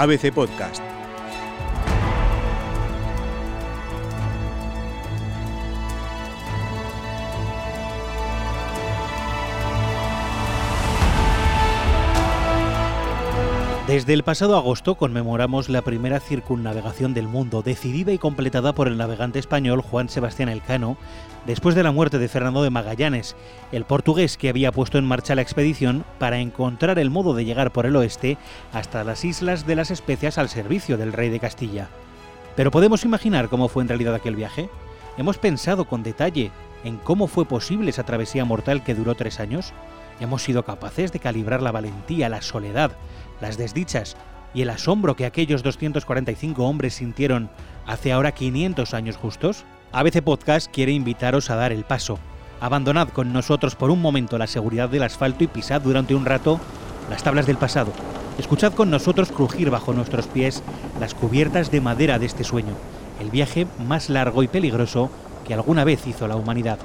ABC Podcast. Desde el pasado agosto conmemoramos la primera circunnavegación del mundo, decidida y completada por el navegante español Juan Sebastián Elcano, después de la muerte de Fernando de Magallanes, el portugués que había puesto en marcha la expedición para encontrar el modo de llegar por el oeste hasta las islas de las especias al servicio del rey de Castilla. Pero podemos imaginar cómo fue en realidad aquel viaje. Hemos pensado con detalle en cómo fue posible esa travesía mortal que duró tres años. Hemos sido capaces de calibrar la valentía, la soledad, las desdichas y el asombro que aquellos 245 hombres sintieron hace ahora 500 años justos? ABC Podcast quiere invitaros a dar el paso. Abandonad con nosotros por un momento la seguridad del asfalto y pisad durante un rato las tablas del pasado. Escuchad con nosotros crujir bajo nuestros pies las cubiertas de madera de este sueño, el viaje más largo y peligroso que alguna vez hizo la humanidad.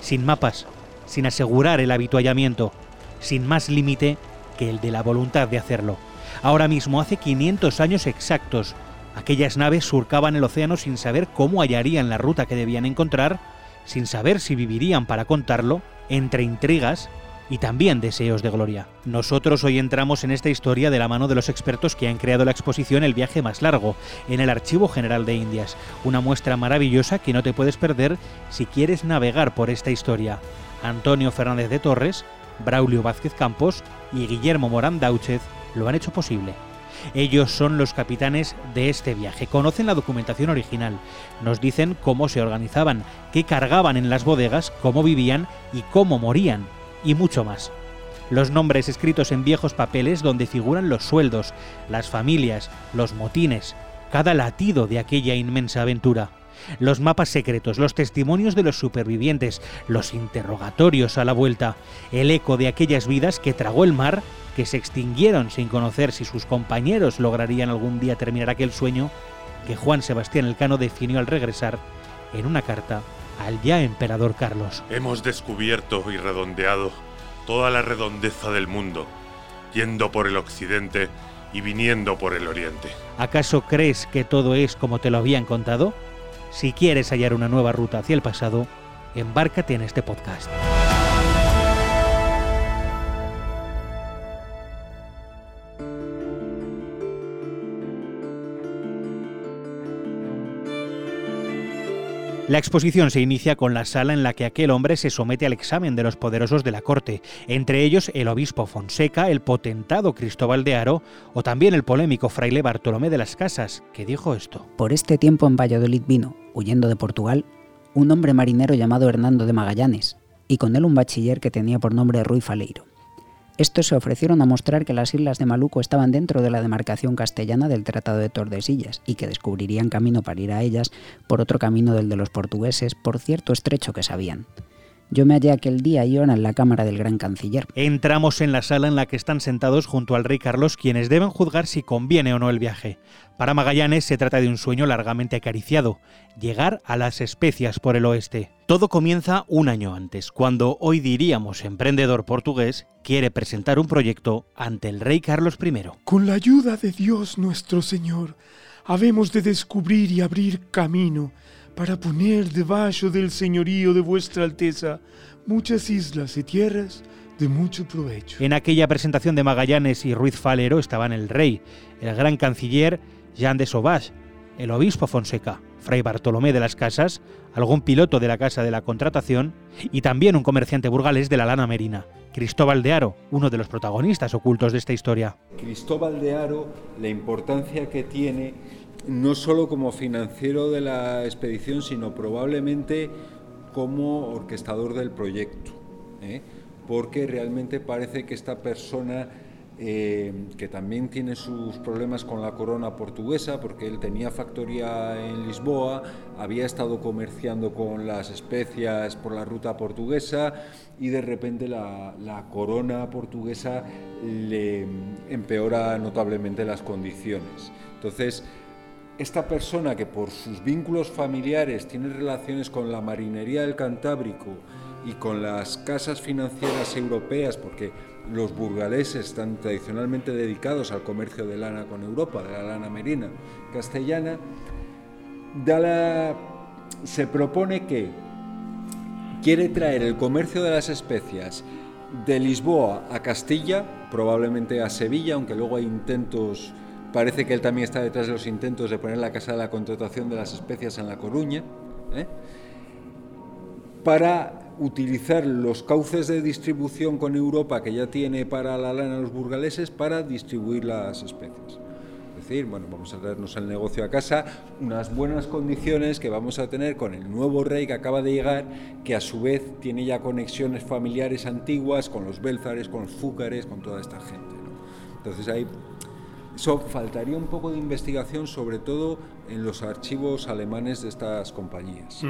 Sin mapas, sin asegurar el habituallamiento, sin más límite que el de la voluntad de hacerlo. Ahora mismo, hace 500 años exactos, aquellas naves surcaban el océano sin saber cómo hallarían la ruta que debían encontrar, sin saber si vivirían para contarlo, entre intrigas y también deseos de gloria. Nosotros hoy entramos en esta historia de la mano de los expertos que han creado la exposición El viaje más largo, en el Archivo General de Indias, una muestra maravillosa que no te puedes perder si quieres navegar por esta historia. Antonio Fernández de Torres, Braulio Vázquez Campos y Guillermo Morán Dauchez lo han hecho posible. Ellos son los capitanes de este viaje, conocen la documentación original, nos dicen cómo se organizaban, qué cargaban en las bodegas, cómo vivían y cómo morían, y mucho más. Los nombres escritos en viejos papeles donde figuran los sueldos, las familias, los motines, cada latido de aquella inmensa aventura los mapas secretos, los testimonios de los supervivientes, los interrogatorios a la vuelta, el eco de aquellas vidas que tragó el mar, que se extinguieron sin conocer si sus compañeros lograrían algún día terminar aquel sueño que Juan Sebastián Elcano definió al regresar en una carta al ya emperador Carlos. Hemos descubierto y redondeado toda la redondeza del mundo, yendo por el occidente y viniendo por el oriente. ¿Acaso crees que todo es como te lo habían contado? Si quieres hallar una nueva ruta hacia el pasado, embárcate en este podcast. La exposición se inicia con la sala en la que aquel hombre se somete al examen de los poderosos de la corte, entre ellos el obispo Fonseca, el potentado Cristóbal de Aro o también el polémico fraile Bartolomé de las Casas, que dijo esto. Por este tiempo en Valladolid vino, huyendo de Portugal, un hombre marinero llamado Hernando de Magallanes, y con él un bachiller que tenía por nombre Ruy Faleiro. Estos se ofrecieron a mostrar que las islas de Maluco estaban dentro de la demarcación castellana del Tratado de Tordesillas y que descubrirían camino para ir a ellas por otro camino del de los portugueses por cierto estrecho que sabían. Yo me hallé aquel día y hora en la cámara del gran canciller. Entramos en la sala en la que están sentados junto al rey Carlos quienes deben juzgar si conviene o no el viaje. Para Magallanes se trata de un sueño largamente acariciado, llegar a las especias por el oeste. Todo comienza un año antes, cuando hoy diríamos emprendedor portugués quiere presentar un proyecto ante el rey Carlos I. Con la ayuda de Dios nuestro Señor, habemos de descubrir y abrir camino para poner debajo del señorío de vuestra Alteza muchas islas y tierras de mucho provecho. En aquella presentación de Magallanes y Ruiz Falero estaban el rey, el gran canciller Jean de Sauvage, el obispo Fonseca, Fray Bartolomé de las Casas, algún piloto de la Casa de la Contratación y también un comerciante burgalés de la lana merina, Cristóbal de Aro, uno de los protagonistas ocultos de esta historia. Cristóbal de Aro, la importancia que tiene no solo como financiero de la expedición, sino probablemente como orquestador del proyecto, ¿eh? porque realmente parece que esta persona, eh, que también tiene sus problemas con la corona portuguesa, porque él tenía factoría en Lisboa, había estado comerciando con las especias por la ruta portuguesa y de repente la, la corona portuguesa le empeora notablemente las condiciones. Entonces, esta persona que por sus vínculos familiares tiene relaciones con la marinería del Cantábrico y con las casas financieras europeas, porque los burgaleses están tradicionalmente dedicados al comercio de lana con Europa, de la lana merina castellana, se propone que quiere traer el comercio de las especias de Lisboa a Castilla, probablemente a Sevilla, aunque luego hay intentos, parece que él también está detrás de los intentos de poner la Casa de la Contratación de las Especias en La Coruña, ¿eh? para utilizar los cauces de distribución con Europa que ya tiene para la lana los burgaleses para distribuir las especies. Es decir, bueno, vamos a traernos el negocio a casa, unas buenas condiciones que vamos a tener con el nuevo rey que acaba de llegar, que a su vez tiene ya conexiones familiares antiguas con los Bélzares, con los Fúcares, con toda esta gente. Entonces ahí eso faltaría un poco de investigación, sobre todo en los archivos alemanes de estas compañías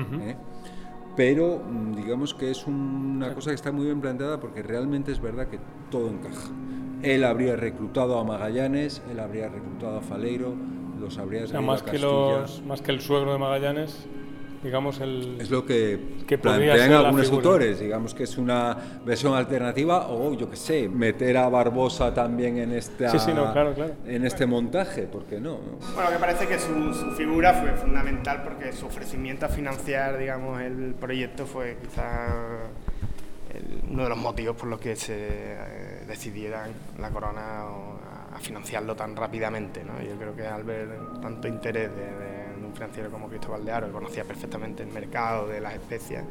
pero mm, digamos que es una cosa que está muy bien planteada porque realmente es verdad que todo encaja. Él habría reclutado a Magallanes, él habría reclutado a Faleiro, los habría o más que los más que el suegro de Magallanes, digamos el es lo que, plantean algunos autores digamos que es una versión alternativa o yo qué sé meter a Barbosa también en esta en este montaje ¿por qué no? bueno me parece que su, figura fue fundamental porque su ofrecimiento a financiar digamos el proyecto fue quizá uno de los motivos por los que se eh, decidieran la corona a, financiarlo tan rápidamente ¿no? yo creo que al ver tanto interés de financiero como Cristóbal de Aro, que conocía perfectamente el mercado de las especias,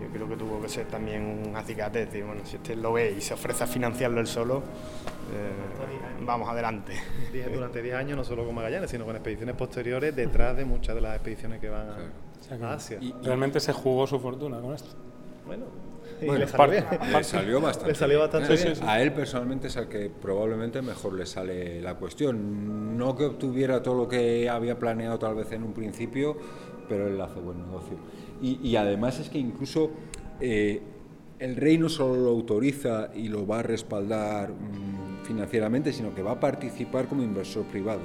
yo creo que tuvo que ser también un acicate, decir, bueno, si usted lo ve y se ofrece a financiarlo él solo, eh, vamos adelante. Durante 10 años, no solo con Magallanes, sino con expediciones posteriores, detrás de muchas de las expediciones que van a, Asia. Y, realmente se jugó su fortuna con esto. Bueno, le, salió, bastante. bien. A él personalmente es al que probablemente mejor le sale la cuestión. No que obtuviera todo lo que había planeado tal vez en un principio, pero él hace buen negocio. Y, además es que incluso eh, el rey no solo lo autoriza y lo va a respaldar mm, financieramente, sino que va a participar como inversor privado.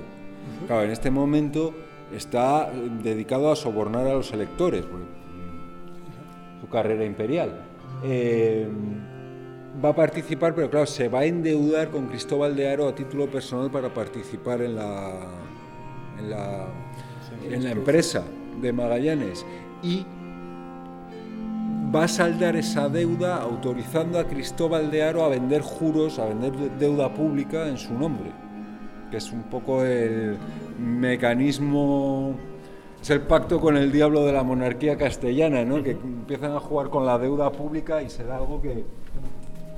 Claro, en este momento está dedicado a sobornar a los electores, mm, su carrera imperial. Eh, va a participar, pero claro, se va a endeudar con Cristóbal de Aro a título personal para participar en la, en la, en la empresa de Magallanes. Y va a saldar esa deuda autorizando a Cristóbal de Aro a vender juros, a vender deuda pública en su nombre, que es un poco el mecanismo es el pacto con el diablo de la monarquía castellana, ¿no? que empiezan a jugar con la deuda pública y será algo que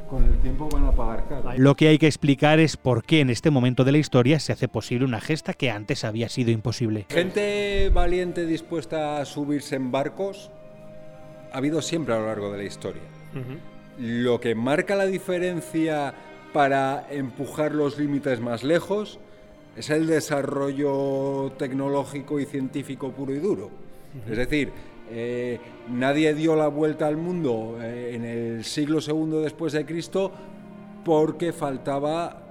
con el tiempo van a pagar caro. Lo que hay que explicar es por qué en este momento de la historia se hace posible una gesta que antes había sido imposible. Gente valiente dispuesta a subirse en barcos ha habido siempre a lo largo de la historia. Lo que marca la diferencia para empujar los límites más lejos es el desarrollo tecnológico y científico puro y duro. Es decir, eh, nadie dio la vuelta al mundo eh, en el siglo II después de Cristo porque faltaba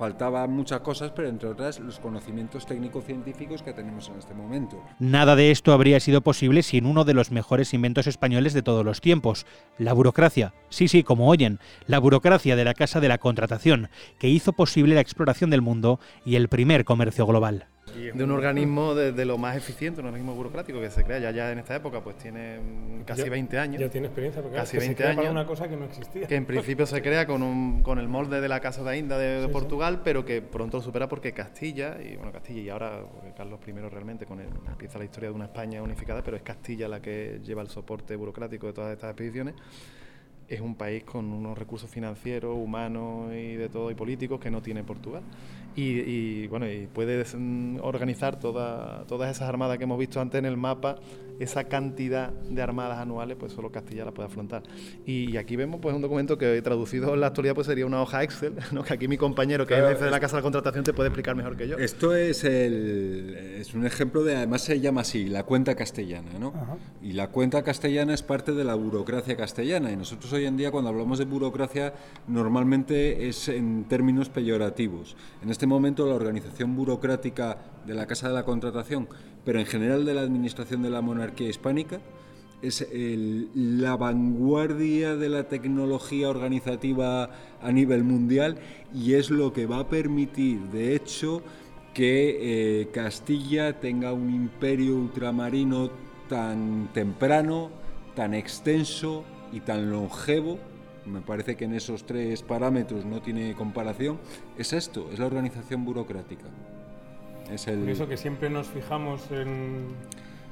faltaban muchas cosas, pero entre otras los conocimientos técnico-científicos que tenemos en este momento. Nada de esto habría sido posible sin uno de los mejores inventos españoles de todos los tiempos, la burocracia. Sí, sí, como oyen, la burocracia de la Casa de la Contratación, que hizo posible la exploración del mundo y el primer comercio global de un organismo de, lo más eficiente, un organismo burocrático que se crea ya, ya en esta época, pues tiene casi 20 años. Ya tiene experiencia, porque casi 20 años. una cosa que no existía. Que en principio se crea con, un, con el molde de la Casa de Inda de, Portugal, pero que pronto lo supera porque Castilla, y bueno, Castilla y ahora Carlos I realmente con él, empieza la historia de una España unificada, pero es Castilla la que lleva el soporte burocrático de todas estas expediciones es un país con unos recursos financieros, humanos y de todo y políticos que no tiene Portugal. Y, bueno, y puede organizar toda, todas esas armadas que hemos visto antes en el mapa, esa cantidad de armadas anuales, pues solo Castilla la puede afrontar. Y, aquí vemos pues un documento que traducido en la actualidad pues sería una hoja Excel, ¿no? que aquí mi compañero que es jefe de la Casa de la Contratación te puede explicar mejor que yo. Esto es, el, es un ejemplo de, además se llama así, la cuenta castellana, ¿no? Y la cuenta castellana es parte de la burocracia castellana y nosotros hoy en día cuando hablamos de burocracia normalmente es en términos peyorativos. En este momento la organización burocrática de la Casa de la Contratación, pero en general de la Administración de la Monarquía Hispánica, es la vanguardia de la tecnología organizativa a nivel mundial y es lo que va a permitir, de hecho, que eh, Castilla tenga un imperio ultramarino tan temprano, tan extenso y tan longevo me parece que en esos tres parámetros no tiene comparación, es esto, es la organización burocrática. Es el... eso que siempre nos fijamos en,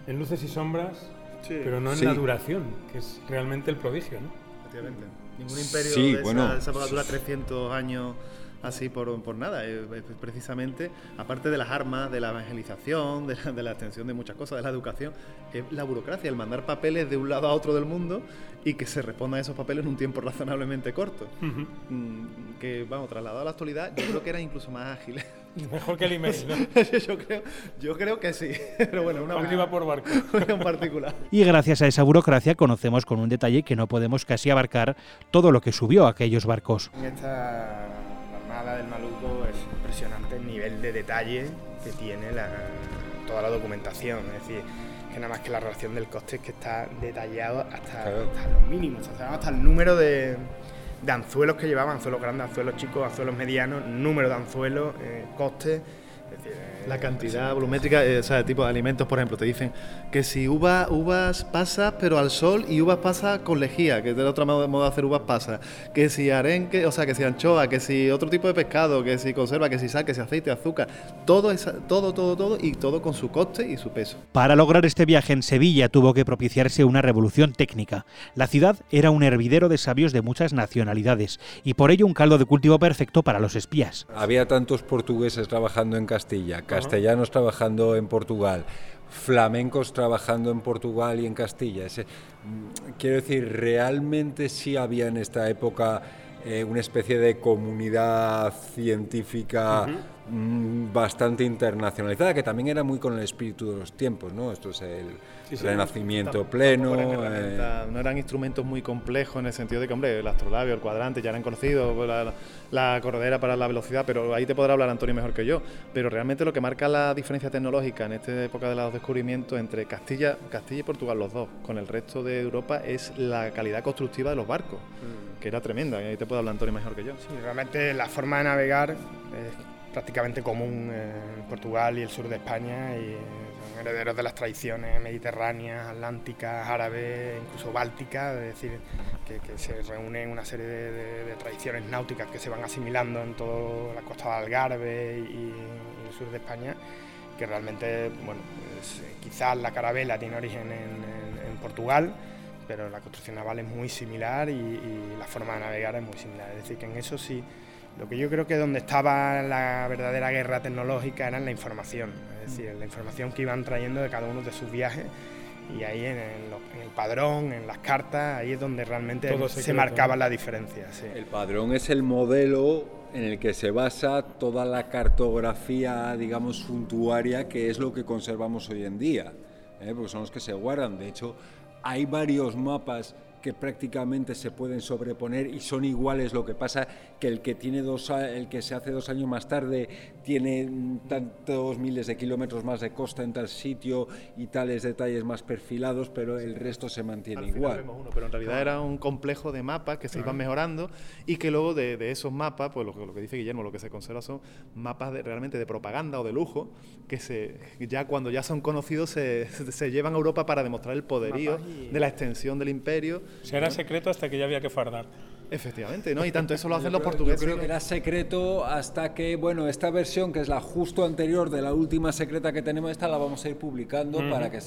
luces y sombras, pero no en la duración, que es realmente el prodigio, ¿no? Efectivamente. Ningún imperio sí, de bueno, esa, dura 300 años así por, por nada. Es, precisamente, aparte de las armas, de la evangelización, de la, de la, extensión de muchas cosas, de la educación, es la burocracia, el mandar papeles de un lado a otro del mundo y que se respondan esos papeles en un tiempo razonablemente corto. Mm, que, vamos, trasladado a la actualidad, yo creo que era incluso más ágil. Mejor que el email, ¿no? yo, creo, yo creo que sí. Pero bueno, una Arriba por barco. en particular. Y gracias a esa burocracia conocemos con un detalle que no podemos casi abarcar todo lo que subió a aquellos barcos. En esta de detalle que tiene la, toda la documentación. Es decir, que nada más que la relación del coste que está detallado hasta, los mínimos, hasta el número de, anzuelos que llevaban, anzuelos grandes, anzuelos chicos, anzuelos medianos, número de anzuelos, eh, coste. La cantidad volumétrica, eh, o sea, tipo de alimentos, por ejemplo, te dicen que si uva, uvas pasas, pero al sol, y uvas pasas con lejía, que es de otra modo, de hacer uvas pasas. Que si arenque, o sea, que si anchoa, que si otro tipo de pescado, que si conserva, que si sal, que si aceite, azúcar. Todo, todo, todo, todo, y todo con su coste y su peso. Para lograr este viaje en Sevilla tuvo que propiciarse una revolución técnica. La ciudad era un hervidero de sabios de muchas nacionalidades, y por ello un caldo de cultivo perfecto para los espías. Había tantos portugueses trabajando en Castilla, castellanos trabajando en Portugal, flamencos trabajando en Portugal y en Castilla. Mm, quiero decir, realmente sí había en esta época eh, una especie de comunidad científica bastante internacionalizada, que también era muy con el espíritu de los tiempos, ¿no? Esto es el renacimiento pleno. Eh. No eran instrumentos muy complejos en el sentido de que, hombre, el astrolabio, el cuadrante ya eran conocidos, la, la corredera para la velocidad, pero ahí te podrá hablar Antonio mejor que yo. Pero realmente lo que marca la diferencia tecnológica en esta época de los descubrimientos entre Castilla, Castilla y Portugal, los dos, con el resto de Europa, es la calidad constructiva de los barcos. Mm que era tremenda, ahí te puede hablar Antonio mejor que yo. Sí, realmente la forma de navegar es prácticamente común en Portugal y el sur de España y son herederos de las tradiciones mediterráneas, atlánticas, árabes, incluso bálticas, es decir, que, se reúnen una serie de, tradiciones náuticas que se van asimilando en toda la costa de Algarve y, el sur de España, que realmente, bueno, quizás la carabela tiene origen en Portugal, pero la construcción naval es muy similar y, la forma de navegar es muy similar. Es decir, que en eso sí, lo que yo creo que donde estaba la verdadera guerra tecnológica era en la información, es decir, la información que iban trayendo de cada uno de sus viajes y ahí en el, padrón, en las cartas, ahí es donde realmente se marcaba la diferencia. El padrón es el modelo en el que se basa toda la cartografía, digamos, suntuaria, que es lo que conservamos hoy en día, ¿eh? porque son los que se guardan. De hecho, hay varios mapas que prácticamente se pueden sobreponer y son iguales. Lo que pasa que el que tiene dos, el que se hace dos años más tarde tiene tantos miles de kilómetros más de costa en tal sitio y tales detalles más perfilados, pero el resto se mantiene igual. pero en realidad era un complejo de mapas que se iban mejorando y que luego de, esos mapas, pues lo, lo, que dice Guillermo, lo que se conserva son mapas de, realmente de propaganda o de lujo que se ya cuando ya son conocidos se, se llevan a Europa para demostrar el poderío de la extensión del imperio se era secreto hasta que ya había que fardar. Efectivamente, ¿no? Y tanto eso lo hacen los portugueses. Yo creo que era secreto hasta que, bueno, esta versión, que es la justo anterior de la última secreta que tenemos, esta la vamos a ir publicando para que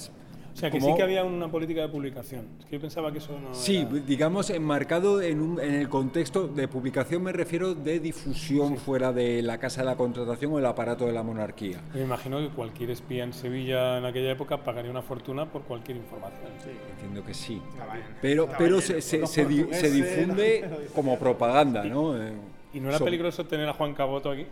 o sea, que sí que había una política de publicación. Es que yo pensaba que eso no. Sí, digamos, enmarcado en, un, en el contexto de publicación, me refiero de difusión fuera de la casa de la contratación o el aparato de la monarquía. Me imagino que cualquier espía en Sevilla en aquella época pagaría una fortuna por cualquier información. Sí. Entiendo que sí. Pero, pero se, se, se, difunde como propaganda, ¿no? ¿Y no era peligroso tener a Juan Caboto aquí?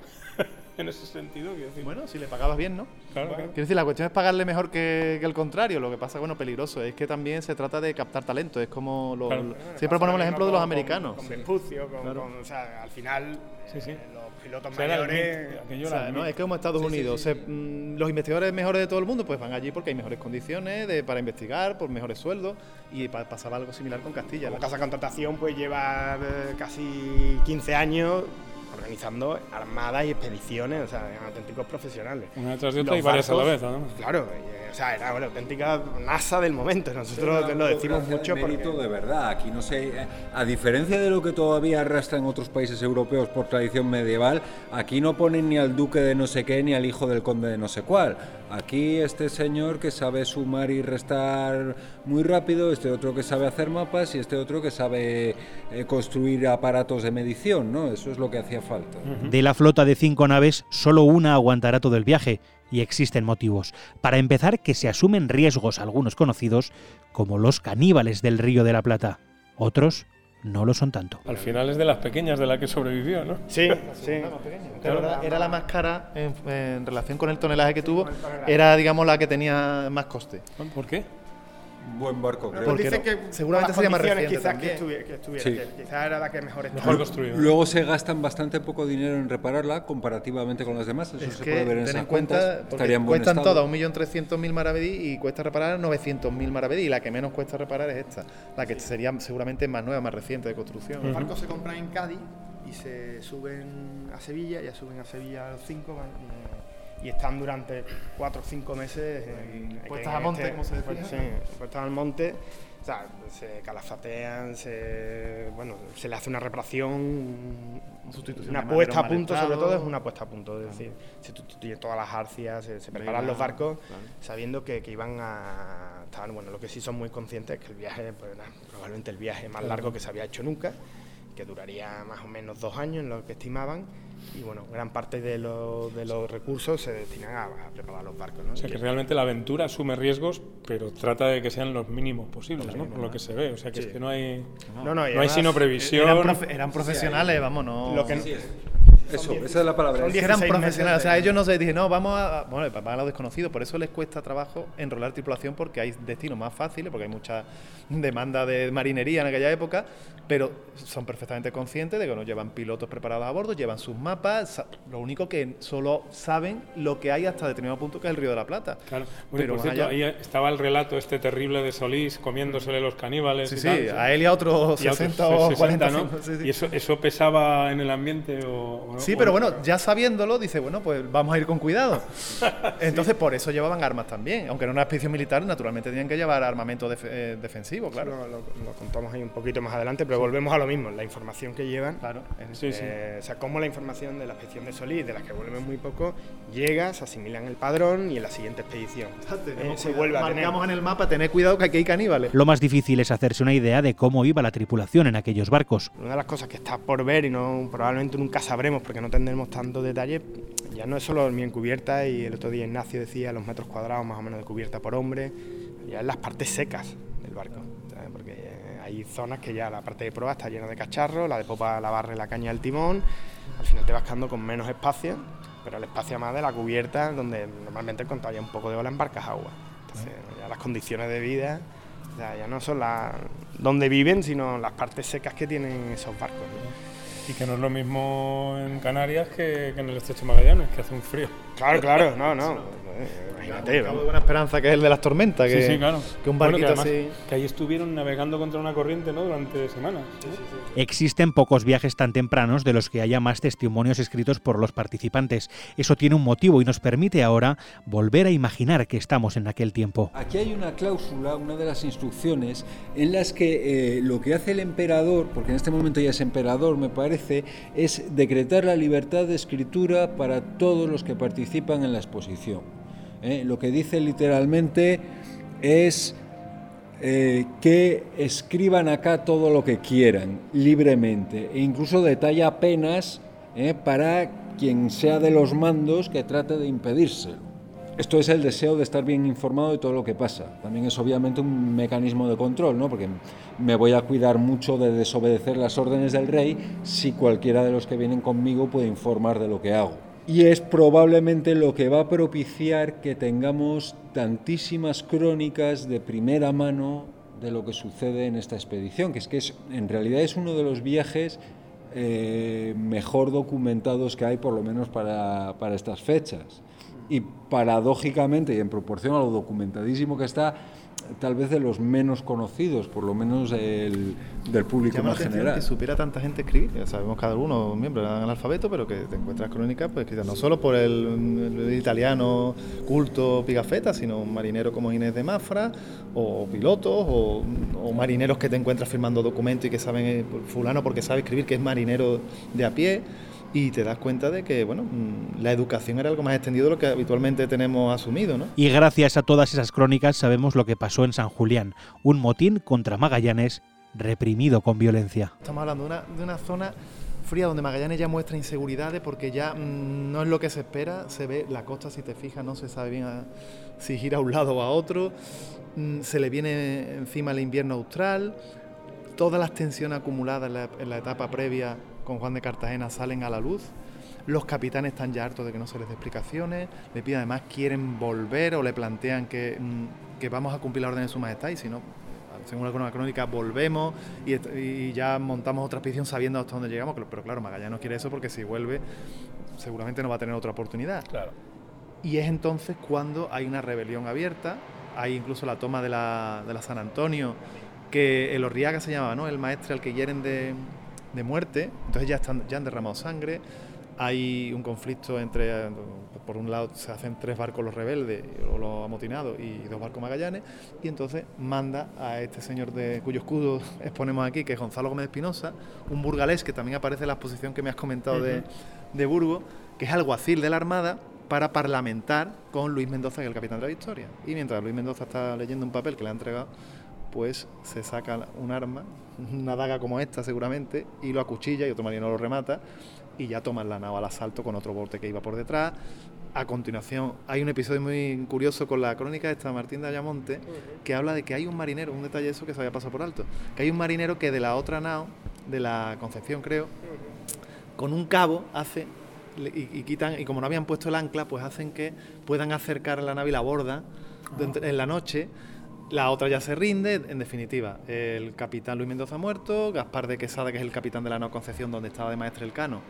En ese sentido. Bueno, si le pagabas bien, ¿no? Claro, Quiero decir, la cuestión es pagarle mejor que, el contrario. Lo que pasa, bueno, peligroso, es que también se trata de captar talento. Es como lo, siempre ponemos el ejemplo de los americanos. Con, con, o sea, al final sí, sí. Eh, los pilotos mayores. ¿no? Es que como Estados Unidos, los investigadores mejores de todo el mundo pues van allí porque hay mejores condiciones de, para investigar, por mejores sueldos y pasaba algo similar con Castilla. La casa de contratación pues lleva eh, casi 15 años organizando armadas y expediciones, o sea, auténticos profesionales. Una detrás de otra y varias a la vez, ¿no? Claro, o sea, era una auténtica NASA del momento. Nosotros lo decimos mucho porque... de verdad. Aquí no sé, a diferencia de lo que todavía arrastra en otros países europeos por tradición medieval, aquí no ponen ni al duque de no sé qué ni al hijo del conde de no sé cuál. Aquí este señor que sabe sumar y restar muy rápido, este otro que sabe hacer mapas y este otro que sabe eh, construir aparatos de medición, ¿no? Eso es lo que hacía falta. De la flota de cinco naves, solo una aguantará todo el viaje y existen motivos. Para empezar, que se asumen riesgos, algunos conocidos, como los caníbales del Río de la Plata. Otros no lo son tanto. Al final es de las pequeñas de la que sobrevivió, ¿no? Sí, sí. Era, la más cara en, en, relación con el tonelaje que tuvo, era, digamos, la que tenía más coste. ¿Por qué? Buen barco, creo. Porque dicen que seguramente sería más reciente quizás que estuviera, que estuviera quizás era la que mejor estaba. construida. Luego se gastan bastante poco dinero en repararla comparativamente con las demás. Eso se puede ver en esas cuenta, cuentas. Cuestan todas 1.300.000 maravedí y cuesta reparar 900.000 maravedí. Y la que menos cuesta reparar es esta, la que sería seguramente más nueva, más reciente de construcción. Los barcos se compran en Cádiz y se suben a Sevilla, ya suben a Sevilla a los 5 y están durante cuatro o cinco meses en, puestas al monte, como se decía. Sí, puestas al monte. O sea, se calafatean, se, bueno, se le hace una reparación, una puesta a punto, sobre todo es una puesta a punto. Es decir, se sustituyen todas las arcias, se, preparan los barcos sabiendo que, que, iban a estar. Bueno, lo que sí son muy conscientes es que el viaje, pues, probablemente el viaje más largo que se había hecho nunca, que duraría más o menos dos años, en lo que estimaban y bueno, gran parte de, de los recursos se destinan a, preparar los barcos. ¿no? O sea que realmente la aventura asume riesgos, pero trata de que sean los mínimos posibles, ¿no? Por lo que se ve. O sea que es que no hay, no, no, hay sino previsión. Eran, profesionales, vamos, no. Lo que, eso, esa es la palabra. Son eran profesionales. O sea, ellos no se dicen, no, vamos a. Bueno, van a los desconocidos. Por eso les cuesta trabajo enrolar tripulación, porque hay destinos más fáciles, porque hay mucha demanda de marinería en aquella época, pero son perfectamente conscientes de que no llevan pilotos preparados a bordo, llevan sus mapas. Lo único que solo saben lo que hay hasta determinado punto, que es el Río de la Plata. Claro. pero por cierto, ahí estaba el relato este terrible de Solís comiéndosele los caníbales. Sí, sí, a él y a otros 60 o 40, ¿no? ¿Y eso, eso pesaba en el ambiente o Sí, pero bueno, ya sabiéndolo, dice, bueno, pues vamos a ir con cuidado. Entonces, por eso llevaban armas también. Aunque era una expedición militar, naturalmente tenían que llevar armamento eh, defensivo, claro. Lo, contamos ahí un poquito más adelante, pero volvemos a lo mismo, la información que llevan. Claro. sí, sí. Eh, o sea, cómo la información de la expedición de Solís, de la que vuelven muy poco, llega, se asimila en el padrón y en la siguiente expedición eh, se vuelve a tener. en el mapa, tener cuidado que aquí hay caníbales. Lo más difícil es hacerse una idea de cómo iba la tripulación en aquellos barcos. Una de las cosas que está por ver y no probablemente nunca sabremos porque no tendremos tanto detalle, ya no es solo mi encubierta y el otro día Ignacio decía los metros cuadrados más o menos de cubierta por hombre, ya en las partes secas del barco, porque hay zonas que ya la parte de proa está llena de cacharros, la de popa la barre la caña del timón, al final te vas quedando con menos espacio, pero el espacio más de la cubierta, donde normalmente contaría un poco de ola embarcas agua. Entonces, ya las condiciones de vida ya, no son las donde viven, sino las partes secas que tienen esos barcos. Y que no es lo mismo en Canarias que, en el estrecho Magallanes, que hace un frío. Claro, claro, no, no. Imagínate. una esperanza que es el de las tormentas. Que, sí, sí, claro. Que un barquito así. Que ahí estuvieron navegando contra una corriente, ¿no? Durante semanas. Existen pocos viajes tan tempranos de los que haya más testimonios escritos por los participantes. Eso tiene un motivo y nos permite ahora volver a imaginar que estamos en aquel tiempo. Aquí hay una cláusula, una de las instrucciones, en las que eh, lo que hace el emperador, porque en este momento ya es emperador, me parece, es decretar la libertad de escritura para todos los que participan en la exposición. ¿eh? Lo que dice literalmente es eh, que escriban acá todo lo que quieran, libremente, e incluso detalla penas ¿eh? para quien sea de los mandos que trate de impedírselo. Esto es el deseo de estar bien informado de todo lo que pasa. También es obviamente un mecanismo de control, ¿no? porque me voy a cuidar mucho de desobedecer las órdenes del rey si cualquiera de los que vienen conmigo puede informar de lo que hago. y es probablemente lo que va a propiciar que tengamos tantísimas crónicas de primera mano de lo que sucede en esta expedición, que es que es, en realidad es uno de los viajes eh, mejor documentados que hay, por lo menos para, para estas fechas. Y paradójicamente, y en proporción a lo documentadísimo que está, tal vez de los menos conocidos, por lo menos del público más general. Que supiera tanta gente escribir, ya sabemos cada uno miembro del alfabeto, pero que te encuentras crónicas pues no solo por el, italiano culto Pigafetta, sino un marinero como Inés de Mafra, o pilotos, o, o marineros que te encuentras firmando documentos y que saben, eh, fulano porque sabe escribir, que es marinero de a pie y te das cuenta de que bueno, mm, la educación era algo más extendido de lo que habitualmente tenemos asumido. ¿no? Y gracias a todas esas crónicas sabemos lo que pasó en San Julián, un motín contra Magallanes reprimido con violencia. Estamos hablando de una, de una zona fría donde Magallanes ya muestra inseguridades porque ya mm, no es lo que se espera, se ve la costa si te fijas no se sabe bien si gira a un lado o a otro, mm, se le viene encima el invierno austral, todas las tensiones acumuladas en la etapa previa con Juan de Cartagena salen a la luz. Los capitanes están ya hartos de que no se les dé explicaciones, le piden además quieren volver o le plantean que, mm, que vamos a cumplir la orden de su majestad y si no, según la crónica, volvemos y, ya montamos otra expedición sabiendo hasta dónde llegamos, pero claro, Magallanes no quiere eso porque si vuelve seguramente no va a tener otra oportunidad. Claro. Y es entonces cuando hay una rebelión abierta, hay incluso la toma de la, de la San Antonio, que el Orriaga se llamaba, ¿no? El maestre al que hieren de, de muerte, entonces ya, están, ya han derramado sangre, hay un conflicto entre, por un lado se hacen tres barcos los rebeldes o los amotinados y dos barcos magallanes, y entonces manda a este señor de cuyo escudo exponemos aquí, que es Gonzalo Gómez Espinosa, un burgalés que también aparece en la exposición que me has comentado de, de Burgos, que es alguacil de la Armada, para parlamentar con Luis Mendoza, que es el capitán de la Victoria. Y mientras Luis Mendoza está leyendo un papel que le ha entregado, pues se saca un arma, una daga como esta seguramente, y lo acuchilla y otro marino lo remata y ya toman la nave al asalto con otro bote que iba por detrás. A continuación, hay un episodio muy curioso con la crónica de esta Martín de Ayamonte que habla de que hay un marinero, un detalle eso que se había pasado por alto, que hay un marinero que de la otra nao, de la Concepción creo, con un cabo hace y, quitan y como no habían puesto el ancla, pues hacen que puedan acercar la nave y la borda en la noche la otra ya se rinde, en definitiva, el capitán Luis Mendoza muerto, Gaspar de Quesada, que es el capitán de la No Concepción, donde estaba de maestre el cano,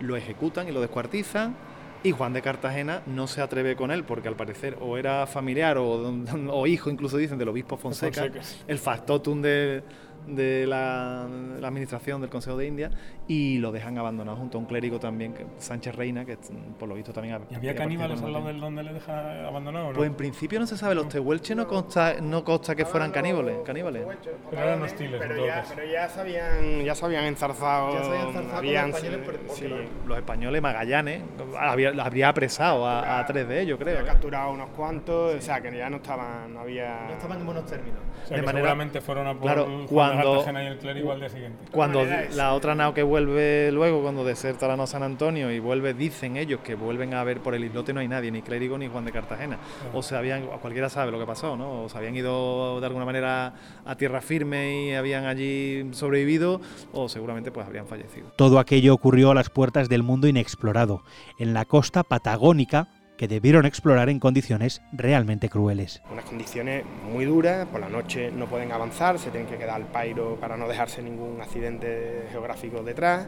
lo ejecutan y lo descuartizan. Y Juan de Cartagena no se atreve con él porque al parecer o era familiar o, hijo, incluso dicen, del obispo Fonseca, el factotum de, de la, administración del Consejo de India y lo dejan abandonado junto a un clérigo también, Sánchez Reina, que por lo visto también... ¿Y había caníbales al lado del donde le deja abandonado? Pues en principio no se sabe, los tehuelches no consta, no consta que fueran caníbales. caníbales. Pero eran hostiles. Pero, ya, pero ya, se habían, ya se habían enzarzado. Ya se habían enzarzado los españoles, los, españoles Magallanes, había, habría apresado a, tres de ellos, creo. Había ¿eh? capturado unos cuantos, o sea, que ya no estaban, no había... No estaban en buenos términos. O sea, de manera, seguramente fueron a por claro, cuando, y el clérigo al día siguiente. Cuando la otra nao que vuelve luego, cuando deserta la nao San Antonio y vuelve, dicen ellos que vuelven a ver por el islote no hay nadie, ni clérigo ni Juan de Cartagena. O se habían, cualquiera sabe lo que pasó, ¿no? O se habían ido de alguna manera a tierra firme y habían allí sobrevivido, o seguramente pues habrían fallecido. Todo aquello ocurrió a las puertas del mundo inexplorado, en la costa patagónica que debieron explorar en condiciones realmente crueles. Unas condiciones muy duras, por la noche no pueden avanzar, se tienen que quedar al pairo para no dejarse ningún accidente geográfico detrás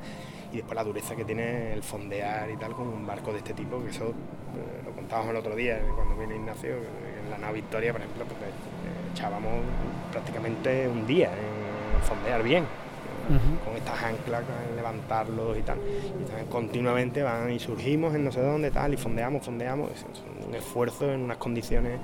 y después la dureza que tiene el fondear y tal con un barco de este tipo, que eso eh, lo contábamos el otro día cuando viene Ignacio, en la nave Victoria, por ejemplo, pues, eh, echábamos prácticamente un día en fondear bien con estas anclas, levantarlos y tal. Y continuamente van y surgimos en no sé dónde, tal, y fondeamos, fondeamos. Es un esfuerzo en unas condiciones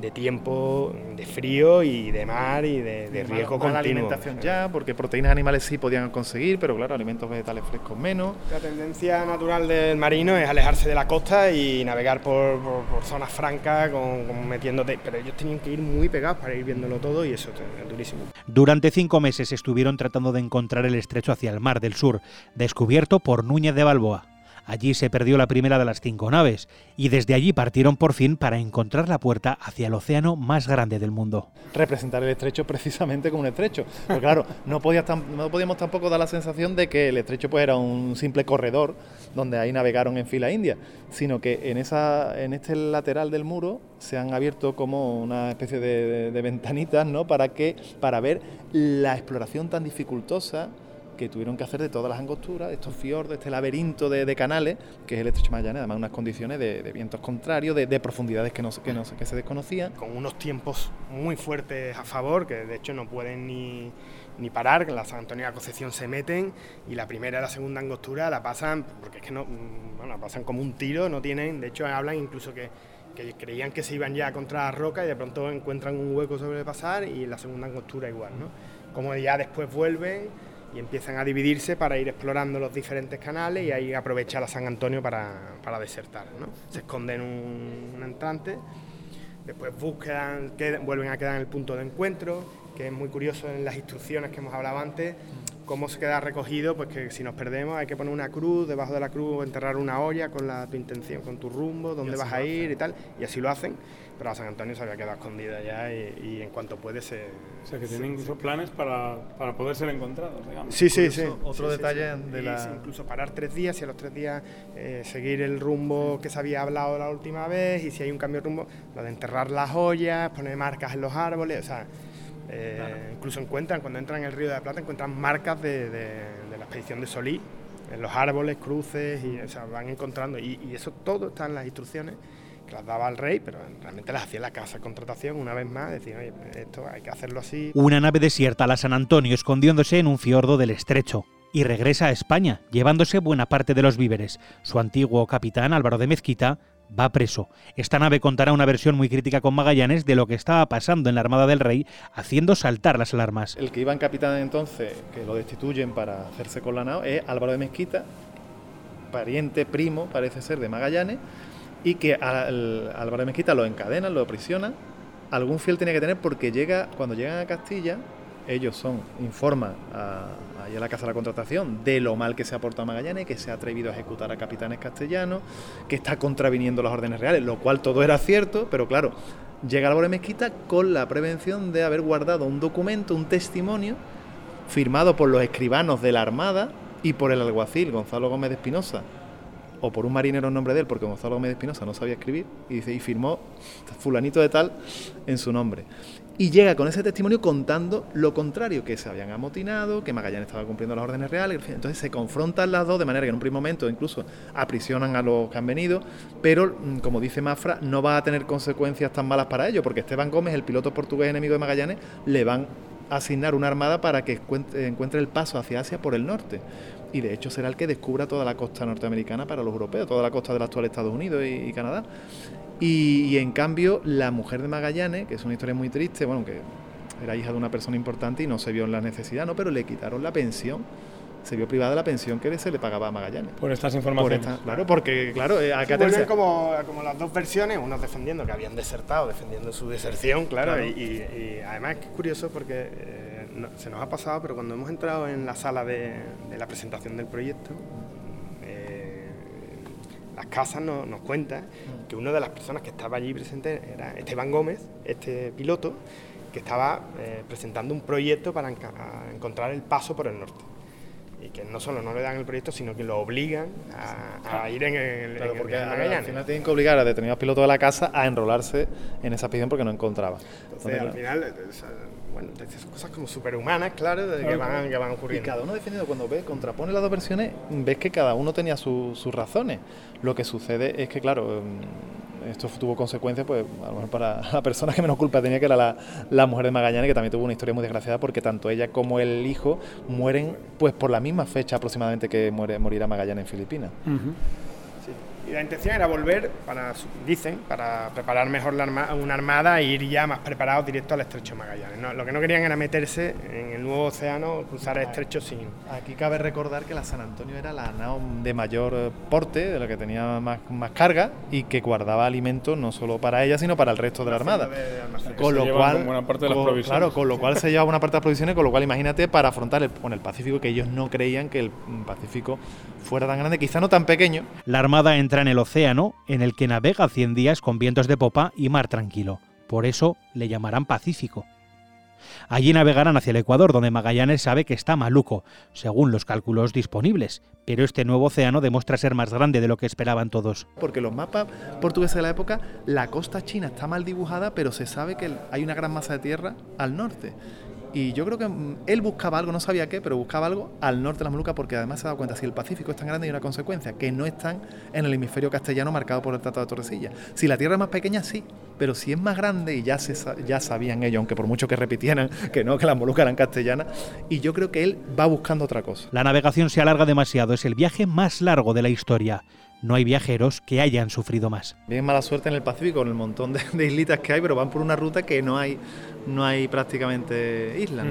de tiempo, de frío y de mar y de, riesgo continuo. alimentación ya, porque proteínas animales sí podían conseguir, pero claro, alimentos vegetales frescos menos. La tendencia natural del marino es alejarse de la costa y navegar por, zonas francas, con, metiéndote, pero ellos tenían que ir muy pegados para ir viéndolo todo y eso es durísimo. Durante cinco meses estuvieron tratando de encontrar el estrecho hacia el mar del sur, descubierto por Núñez de Balboa. Allí se perdió la primera de las cinco naves y desde allí partieron por fin para encontrar la puerta hacia el océano más grande del mundo. Representar el estrecho precisamente como un estrecho. Claro, no, podíamos tampoco dar la sensación de que el estrecho pues, era un simple corredor donde ahí navegaron en fila india, sino que en, esa, en este lateral del muro se han abierto como una especie de, de ventanitas ¿no? para, que, para ver la exploración tan dificultosa que tuvieron que hacer de todas las angosturas, de estos fiordos, este laberinto de, canales, que es el estrecho Magallanes, además unas condiciones de, vientos contrarios, de, profundidades que, no, se desconocían. Con unos tiempos muy fuertes a favor, que de hecho no pueden ni, parar, la San Antonio de la Concepción se meten y la primera y la segunda angostura la pasan, porque es que no, mm, bueno, pasan como un tiro, no tienen, de hecho hablan incluso que que creían que se iban ya contra la roca y de pronto encuentran un hueco sobre pasar y la segunda angostura igual, ¿no? Como ya después vuelven y empiezan a dividirse para ir explorando los diferentes canales y ahí aprovecha la San Antonio para, para desertar. ¿no? Se esconden un, un entrante, después buscan, vuelven a quedar en el punto de encuentro, que es muy curioso en las instrucciones que hemos hablado antes, cómo se queda recogido, pues que si nos perdemos hay que poner una cruz, debajo de la cruz enterrar una olla con la, tu intención, con tu rumbo, dónde vas a ir y tal, y así lo hacen pero a San Antonio se había quedado escondida ya y, en cuanto puede se... O sea, que tienen incluso planes para, para, poder ser encontrados, digamos. Sí, sí, sí. Otro detalle de la... incluso parar tres días y a los tres días eh, seguir el rumbo que se había hablado la última vez y si hay un cambio de rumbo, lo de enterrar las joyas, poner marcas en los árboles, o sea... Eh, incluso encuentran, cuando entran en el Río de la Plata, encuentran marcas de, de, la expedición de Solí, en los árboles, cruces, y o sea, van encontrando, y, y eso todo está en las instrucciones las daba al rey, pero realmente las hacía la casa de contratación una vez más, decía, oye, esto hay que hacerlo así. Una nave desierta, la San Antonio, escondiéndose en un fiordo del estrecho. Y regresa a España, llevándose buena parte de los víveres. Su antiguo capitán, Álvaro de Mezquita, va preso. Esta nave contará una versión muy crítica con Magallanes de lo que estaba pasando en la Armada del Rey, haciendo saltar las alarmas. El que iba en capitán entonces, que lo destituyen para hacerse con la nave, es Álvaro de Mezquita, pariente primo, parece ser, de Magallanes, y que al, Álvaro de Mezquita lo encadenan, lo aprisionan. Algún fiel tiene que tener porque llega, cuando llegan a Castilla, ellos son, informan a, a la Casa de la Contratación de lo mal que se ha portado Magallanes, que se ha atrevido a ejecutar a capitanes castellanos, que está contraviniendo las órdenes reales, lo cual todo era cierto, pero claro, llega Álvaro de Mezquita con la prevención de haber guardado un documento, un testimonio, firmado por los escribanos de la Armada y por el alguacil Gonzalo Gómez de Espinosa, o por un marinero en nombre de él, porque Gonzalo Gómez Espinosa no sabía escribir, y dice, y firmó fulanito de tal en su nombre. Y llega con ese testimonio contando lo contrario, que se habían amotinado, que Magallanes estaba cumpliendo las órdenes reales, entonces se confrontan las dos de manera que en un primer momento incluso aprisionan a los que han venido, pero mm, como dice Mafra, no va a tener consecuencias tan malas para ellos, porque Esteban Gómez, el piloto portugués enemigo de Magallanes, le van a asignar una armada para que encuentre el paso hacia Asia por el norte y de hecho será el que descubra toda la costa norteamericana para los europeos, toda la costa del actual Estados Unidos y, Canadá. Y, en cambio, la mujer de Magallanes, que es una historia muy triste, bueno, que era hija de una persona importante y no se vio en la necesidad, ¿no? Pero le quitaron la pensión se vio privada la pensión que se le pagaba a Magallanes. Por estas informaciones. claro, porque, claro, eh, acá como, como las dos versiones, unos defendiendo que habían desertado, defendiendo su deserción, claro, Y, además es curioso porque eh, se nos ha pasado, pero cuando hemos entrado en la sala de, la presentación del proyecto, eh, las casas nos cuentan que una de las personas que estaba allí presente era Esteban Gómez, este piloto, que estaba presentando un proyecto para encontrar el paso por el norte. Y que no solo no le dan el proyecto, sino que lo obligan a, ir en el, claro, porque al final tienen que obligar a determinados pilotos de la casa a enrolarse en esa expedición porque no encontraba. Entonces, al final, eh, bueno, son cosas como superhumanas, claro, de que, van, que van ocurriendo. Y cada uno defendido, cuando ves, contrapone las dos versiones, ves que cada uno tenía sus razones. Lo que sucede es que, claro, esto tuvo consecuencias, pues a lo mejor para la persona que menos culpa tenía, que era la, la, mujer de Magallanes, que también tuvo una historia muy desgraciada porque tanto ella como el hijo mueren pues por la misma fecha aproximadamente que muere, morirá Magallanes en Filipinas. Y la intención era volver, para, dicen, para preparar mejor la una armada e ir ya más preparados directo al estrecho Magallanes. lo que no querían era meterse en el nuevo océano, cruzar el estrecho sin. Aquí cabe recordar que la San Antonio era la nao de mayor porte, de la que tenía más, más carga y que guardaba alimentos no solo para ella, sino para el resto de la armada. con lo cual, claro, con lo cual se llevaba una parte de las provisiones, con lo cual imagínate para afrontar el, con el Pacífico que ellos no creían que el Pacífico fuera tan grande, quizá no tan pequeño. La armada entra en el océano, en el que navega 100 días con vientos de popa y mar tranquilo. Por eso le llamarán Pacífico. Allí navegarán hacia el Ecuador, donde Magallanes sabe que está maluco, según los cálculos disponibles, pero este nuevo océano demuestra ser más grande de lo que esperaban todos. Porque los mapas portugueses de la época, la costa china está mal dibujada, pero se sabe que hay una gran masa de tierra al norte. Y yo creo que mm, él buscaba algo, no sabía qué, pero buscaba algo al norte de las Molucas porque además se ha dado cuenta, si el Pacífico es tan grande hay una consecuencia, que no están en el hemisferio castellano marcado por el Tratado de Torrecilla. Si la Tierra es más pequeña, sí, pero si es más grande, y ya, se, ya sabían ellos, aunque por mucho que repitieran que no, que las Molucas eran castellanas, y yo creo que él va buscando otra cosa. La navegación se alarga demasiado, es el viaje más largo de la historia no hay viajeros que hayan sufrido más. Bien mala suerte en el Pacífico con el montón de, islitas que hay, pero van por una ruta que no hay, no hay prácticamente islas.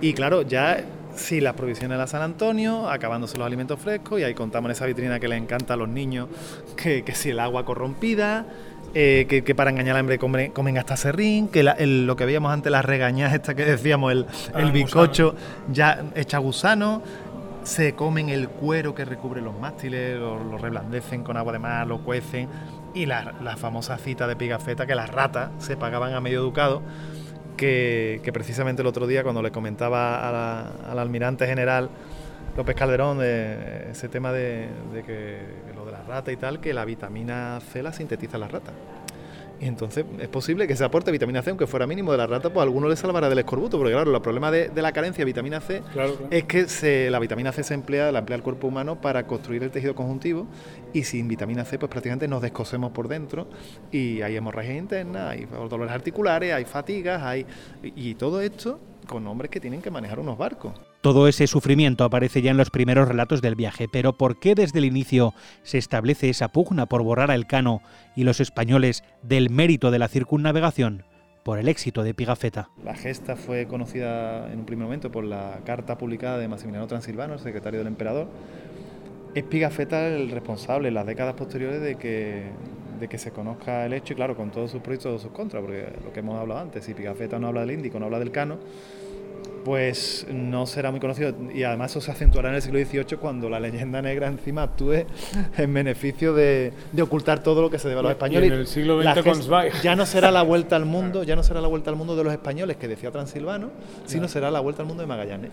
Y claro, ya sí, las provisiones de la San Antonio, acabándose los alimentos frescos, y ahí contamos en esa vitrina que les encanta a los niños, que, si el agua corrompida, eh, que, para engañar al hambre comen, hasta serrín, que lo que veíamos antes, las regañas, esta que decíamos, el, el ah, bicocho ya echa gusano se comen el cuero que recubre los mástiles, lo, reblandecen con agua de mar, lo cuecen. Y la, famosa cita de Pigafetta, que las ratas se pagaban a medio educado, que, precisamente el otro día cuando le comentaba al almirante general López Calderón de ese tema de, de que lo de la rata y tal, que la vitamina C la sintetiza la rata. Y entonces es posible que se aporte vitamina C, aunque fuera mínimo de la rata, pues alguno le salvará del escorbuto, porque claro, el problema de, la carencia de vitamina C es que se, la vitamina C se emplea, la emplea el cuerpo humano para construir el tejido conjuntivo y sin vitamina C pues prácticamente nos descosemos por dentro y hay hemorragia interna, hay dolores articulares, hay fatigas, hay y todo esto con hombres que tienen que manejar unos barcos. Todo ese sufrimiento aparece ya en los primeros relatos del viaje, pero ¿por qué desde el inicio se establece esa pugna por borrar a Elcano y los españoles del mérito de la circunnavegación? Por el éxito de Pigafetta. La gesta fue conocida en un primer momento por la carta publicada de Maximiliano Transilvano, el secretario del emperador. Es Pigafetta el responsable en las décadas posteriores de que, se conozca el hecho y claro, con todos sus pros y todos sus contras, porque lo que hemos hablado antes, si Pigafetta no habla del Índico, no habla del Cano, pues no será muy conocido. Y además eso se acentuará en el siglo XVIII cuando la leyenda negra encima actúe en beneficio de, ocultar todo lo que se debe a los españoles. en el siglo XX Ya no será la vuelta al mundo, ya no será la vuelta al mundo de los españoles que decía Transilvano, sino será la vuelta al mundo de Magallanes.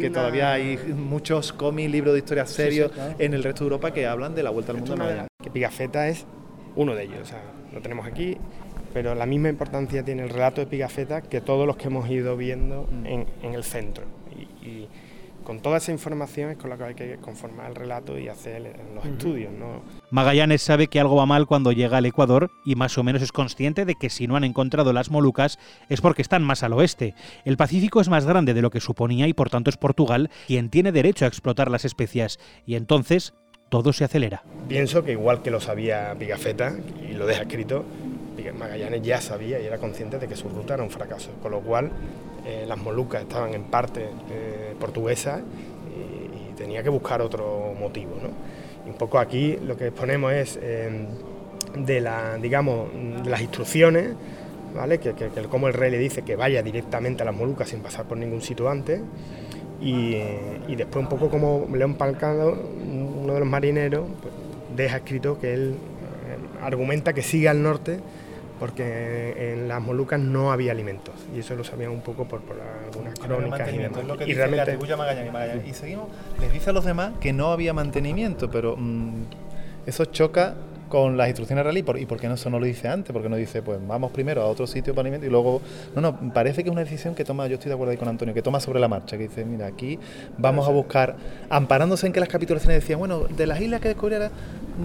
que todavía hay muchos cómics, libros de historia serios en el resto de Europa que hablan de la vuelta al mundo de Magallanes. Que Pigafetta es uno de ellos, o sea, lo tenemos aquí pero la misma importancia tiene el relato de Pigafetta que todos los que hemos ido viendo mm. en, el centro. Y, con toda esa información es con la que hay que conformar el relato y hacer los estudios. Magallanes sabe que algo va mal cuando llega al Ecuador y más o menos es consciente de que si no han encontrado las Molucas es porque están más al oeste. El Pacífico es más grande de lo que suponía y por tanto es Portugal quien tiene derecho a explotar las especias y entonces todo se acelera. Pienso que igual que lo sabía Pigafetta y lo deja escrito, Magallanes ya sabía y era consciente de que su ruta era un fracaso, con lo cual eh, las Molucas estaban en parte eh, portuguesas y, tenía que buscar otro motivo. un poco aquí lo que exponemos es eh, de, la, digamos, las instrucciones, ¿vale? que, como el rey le dice que vaya directamente a las Molucas sin pasar por ningún sitio antes. Y, después un poco como León Palcado, uno de los marineros, pues, deja escrito que él argumenta que sigue al norte porque en las Molucas no había alimentos y eso lo sabían un poco por, algunas crónicas y, realmente y seguimos. Les dice a los demás que no había mantenimiento pero mm, eso choca con las instrucciones reales y por, qué no eso no lo dice antes, porque no dice, pues vamos primero a otro sitio para alimentar y luego, no, no, parece que es una decisión que toma, yo estoy de acuerdo ahí con Antonio, que toma sobre la marcha, que dice, mira, aquí vamos a buscar, amparándose en que las capitulaciones decían, bueno, de las islas que descubriera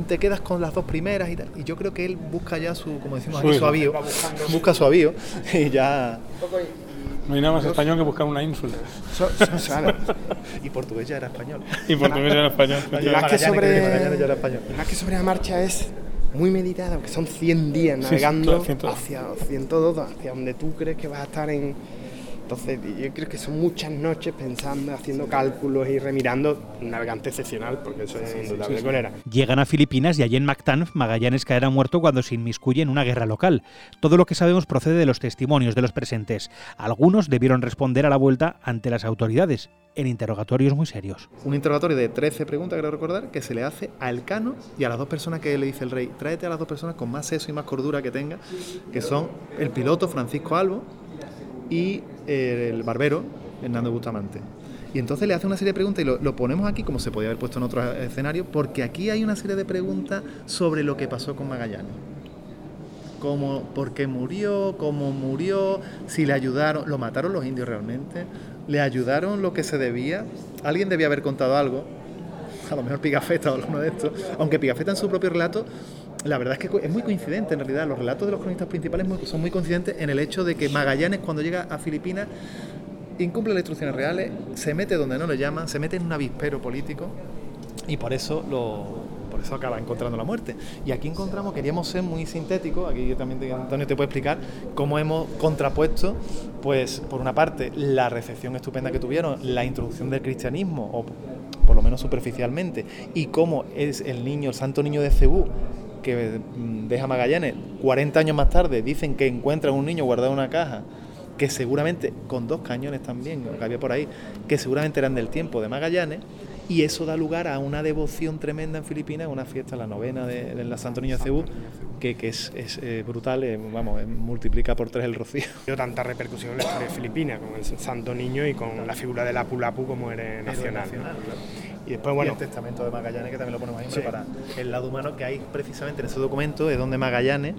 te quedas con las dos primeras y tal, y yo creo que él busca ya su, como decimos aquí, su avío, busca su avío y ya... No hay nada más español que buscar una ínsula. y portugués ya era español. y portugués ya era español. Y más, que sobre, más que sobre la marcha es muy meditada, porque son 100 días navegando hacia, 102, hacia donde tú crees que vas a estar en entonces, yo creo que son muchas noches pensando, haciendo cálculos y remirando. Un navegante excepcional, porque eso es indudable con era. Llegan a Filipinas y allí en Mactan, Magallanes caerá muerto cuando se inmiscuye en una guerra local. Todo lo que sabemos procede de los testimonios de los presentes. Algunos debieron responder a la vuelta ante las autoridades en interrogatorios muy serios. Un interrogatorio de 13 preguntas, creo recordar, que se le hace a Elcano y a las dos personas que le dice el rey, tráete a las dos personas con más seso y más cordura que tenga, que son el piloto Francisco Albo y el barbero Hernando Bustamante. Y entonces le hace una serie de preguntas y lo, ponemos aquí como se podía haber puesto en otro escenario, porque aquí hay una serie de preguntas sobre lo que pasó con Magallanes. Como por qué murió, cómo murió, si le ayudaron, lo mataron los indios realmente, le ayudaron lo que se debía, alguien debía haber contado algo, a lo mejor Pigafetta o alguno de estos, aunque Pigafetta en su propio relato la verdad es que es muy coincidente en realidad. Los relatos de los cronistas principales son muy coincidentes en el hecho de que Magallanes, cuando llega a Filipinas, incumple las instrucciones reales, se mete donde no le llaman, se mete en un avispero político y por eso lo, por eso acaba encontrando la muerte. Y aquí encontramos, queríamos ser muy sintéticos, aquí también Antonio te puede explicar cómo hemos contrapuesto, pues por una parte, la recepción estupenda que tuvieron, la introducción del cristianismo, o por lo menos superficialmente, y cómo es el niño, el santo niño de Cebú, que mm, deja Magallanes 40 años más tarde, dicen que encuentran un niño guardado en una caja, que seguramente, con dos cañones también, que había por ahí, que seguramente eran del tiempo de Magallanes, y eso da lugar a una devoción tremenda en Filipinas, una fiesta, la novena de, la Santo Niño de Cebú, que, es, eh, brutal, eh, vamos, eh, multiplica por tres el rocío. Dio tanta repercusión en la historia de Filipinas, con el Santo Niño y con la figura de la Pulapu como era nacional. Y después, bueno. el testamento de Magallanes, que también lo ponemos ahí para el lado humano, que hay precisamente en ese documento, es donde Magallanes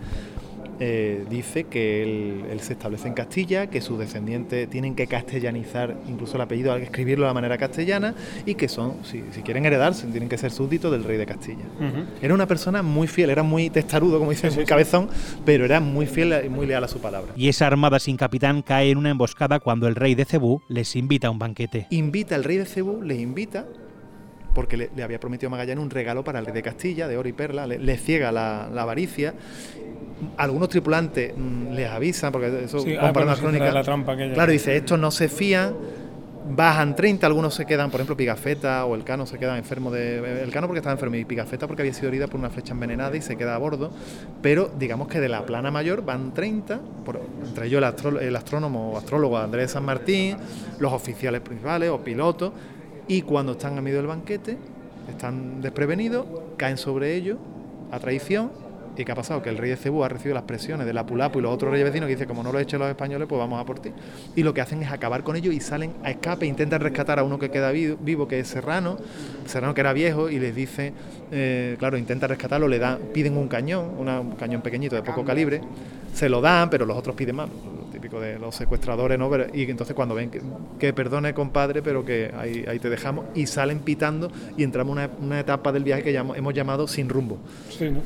eh, dice que él, se establece en Castilla, que sus descendientes tienen que castellanizar incluso el apellido, escribirlo de la manera castellana, y que son, si, quieren heredarse, tienen que ser súbditos del rey de Castilla. Era una persona muy fiel, era muy testarudo, como dice, muy cabezón, pero era muy fiel y muy leal a su palabra. Y esa armada sin capitán cae en una emboscada cuando el rey de Cebú les invita a un banquete. Invita al rey de Cebú, les invita porque le, había prometido a Magallanes un regalo para el rey de Castilla, de oro y perla, le, ciega la, avaricia. Algunos tripulantes mm, les avisan, porque eso sí, ah, para crónica. La trampa claro, dice, estos no se fían, bajan 30, algunos se quedan, por ejemplo, Pigafetta o el Cano se quedan enfermos de... El Cano porque estaba enfermo y Pigafetta porque había sido herida por una flecha envenenada y se queda a bordo, pero digamos que de la plana mayor van 30, entre ellos el, el astrónomo o astrólogo Andrés San Martín, los oficiales principales o pilotos, y cuando están a medio del banquete, están desprevenidos, caen sobre ellos a traición. ¿Y qué ha pasado? Que el rey de Cebú ha recibido las presiones de la Pulapu y los otros reyes vecinos que dicen, como no lo echen los españoles, pues vamos a por ti. Y lo que hacen es acabar con ellos y salen a escape, intentan rescatar a uno que queda vivo, que es Serrano, Serrano que era viejo, y les dice, eh, claro, intenta rescatarlo, le dan, piden un cañón, un cañón pequeñito de poco calibre, se lo dan, pero los otros piden más de los secuestradores, ¿no? y entonces cuando ven que, perdone compadre, pero que ahí, ahí, te dejamos, y salen pitando y entramos en una, etapa del viaje que hemos llamado sin rumbo. Sí, ¿no?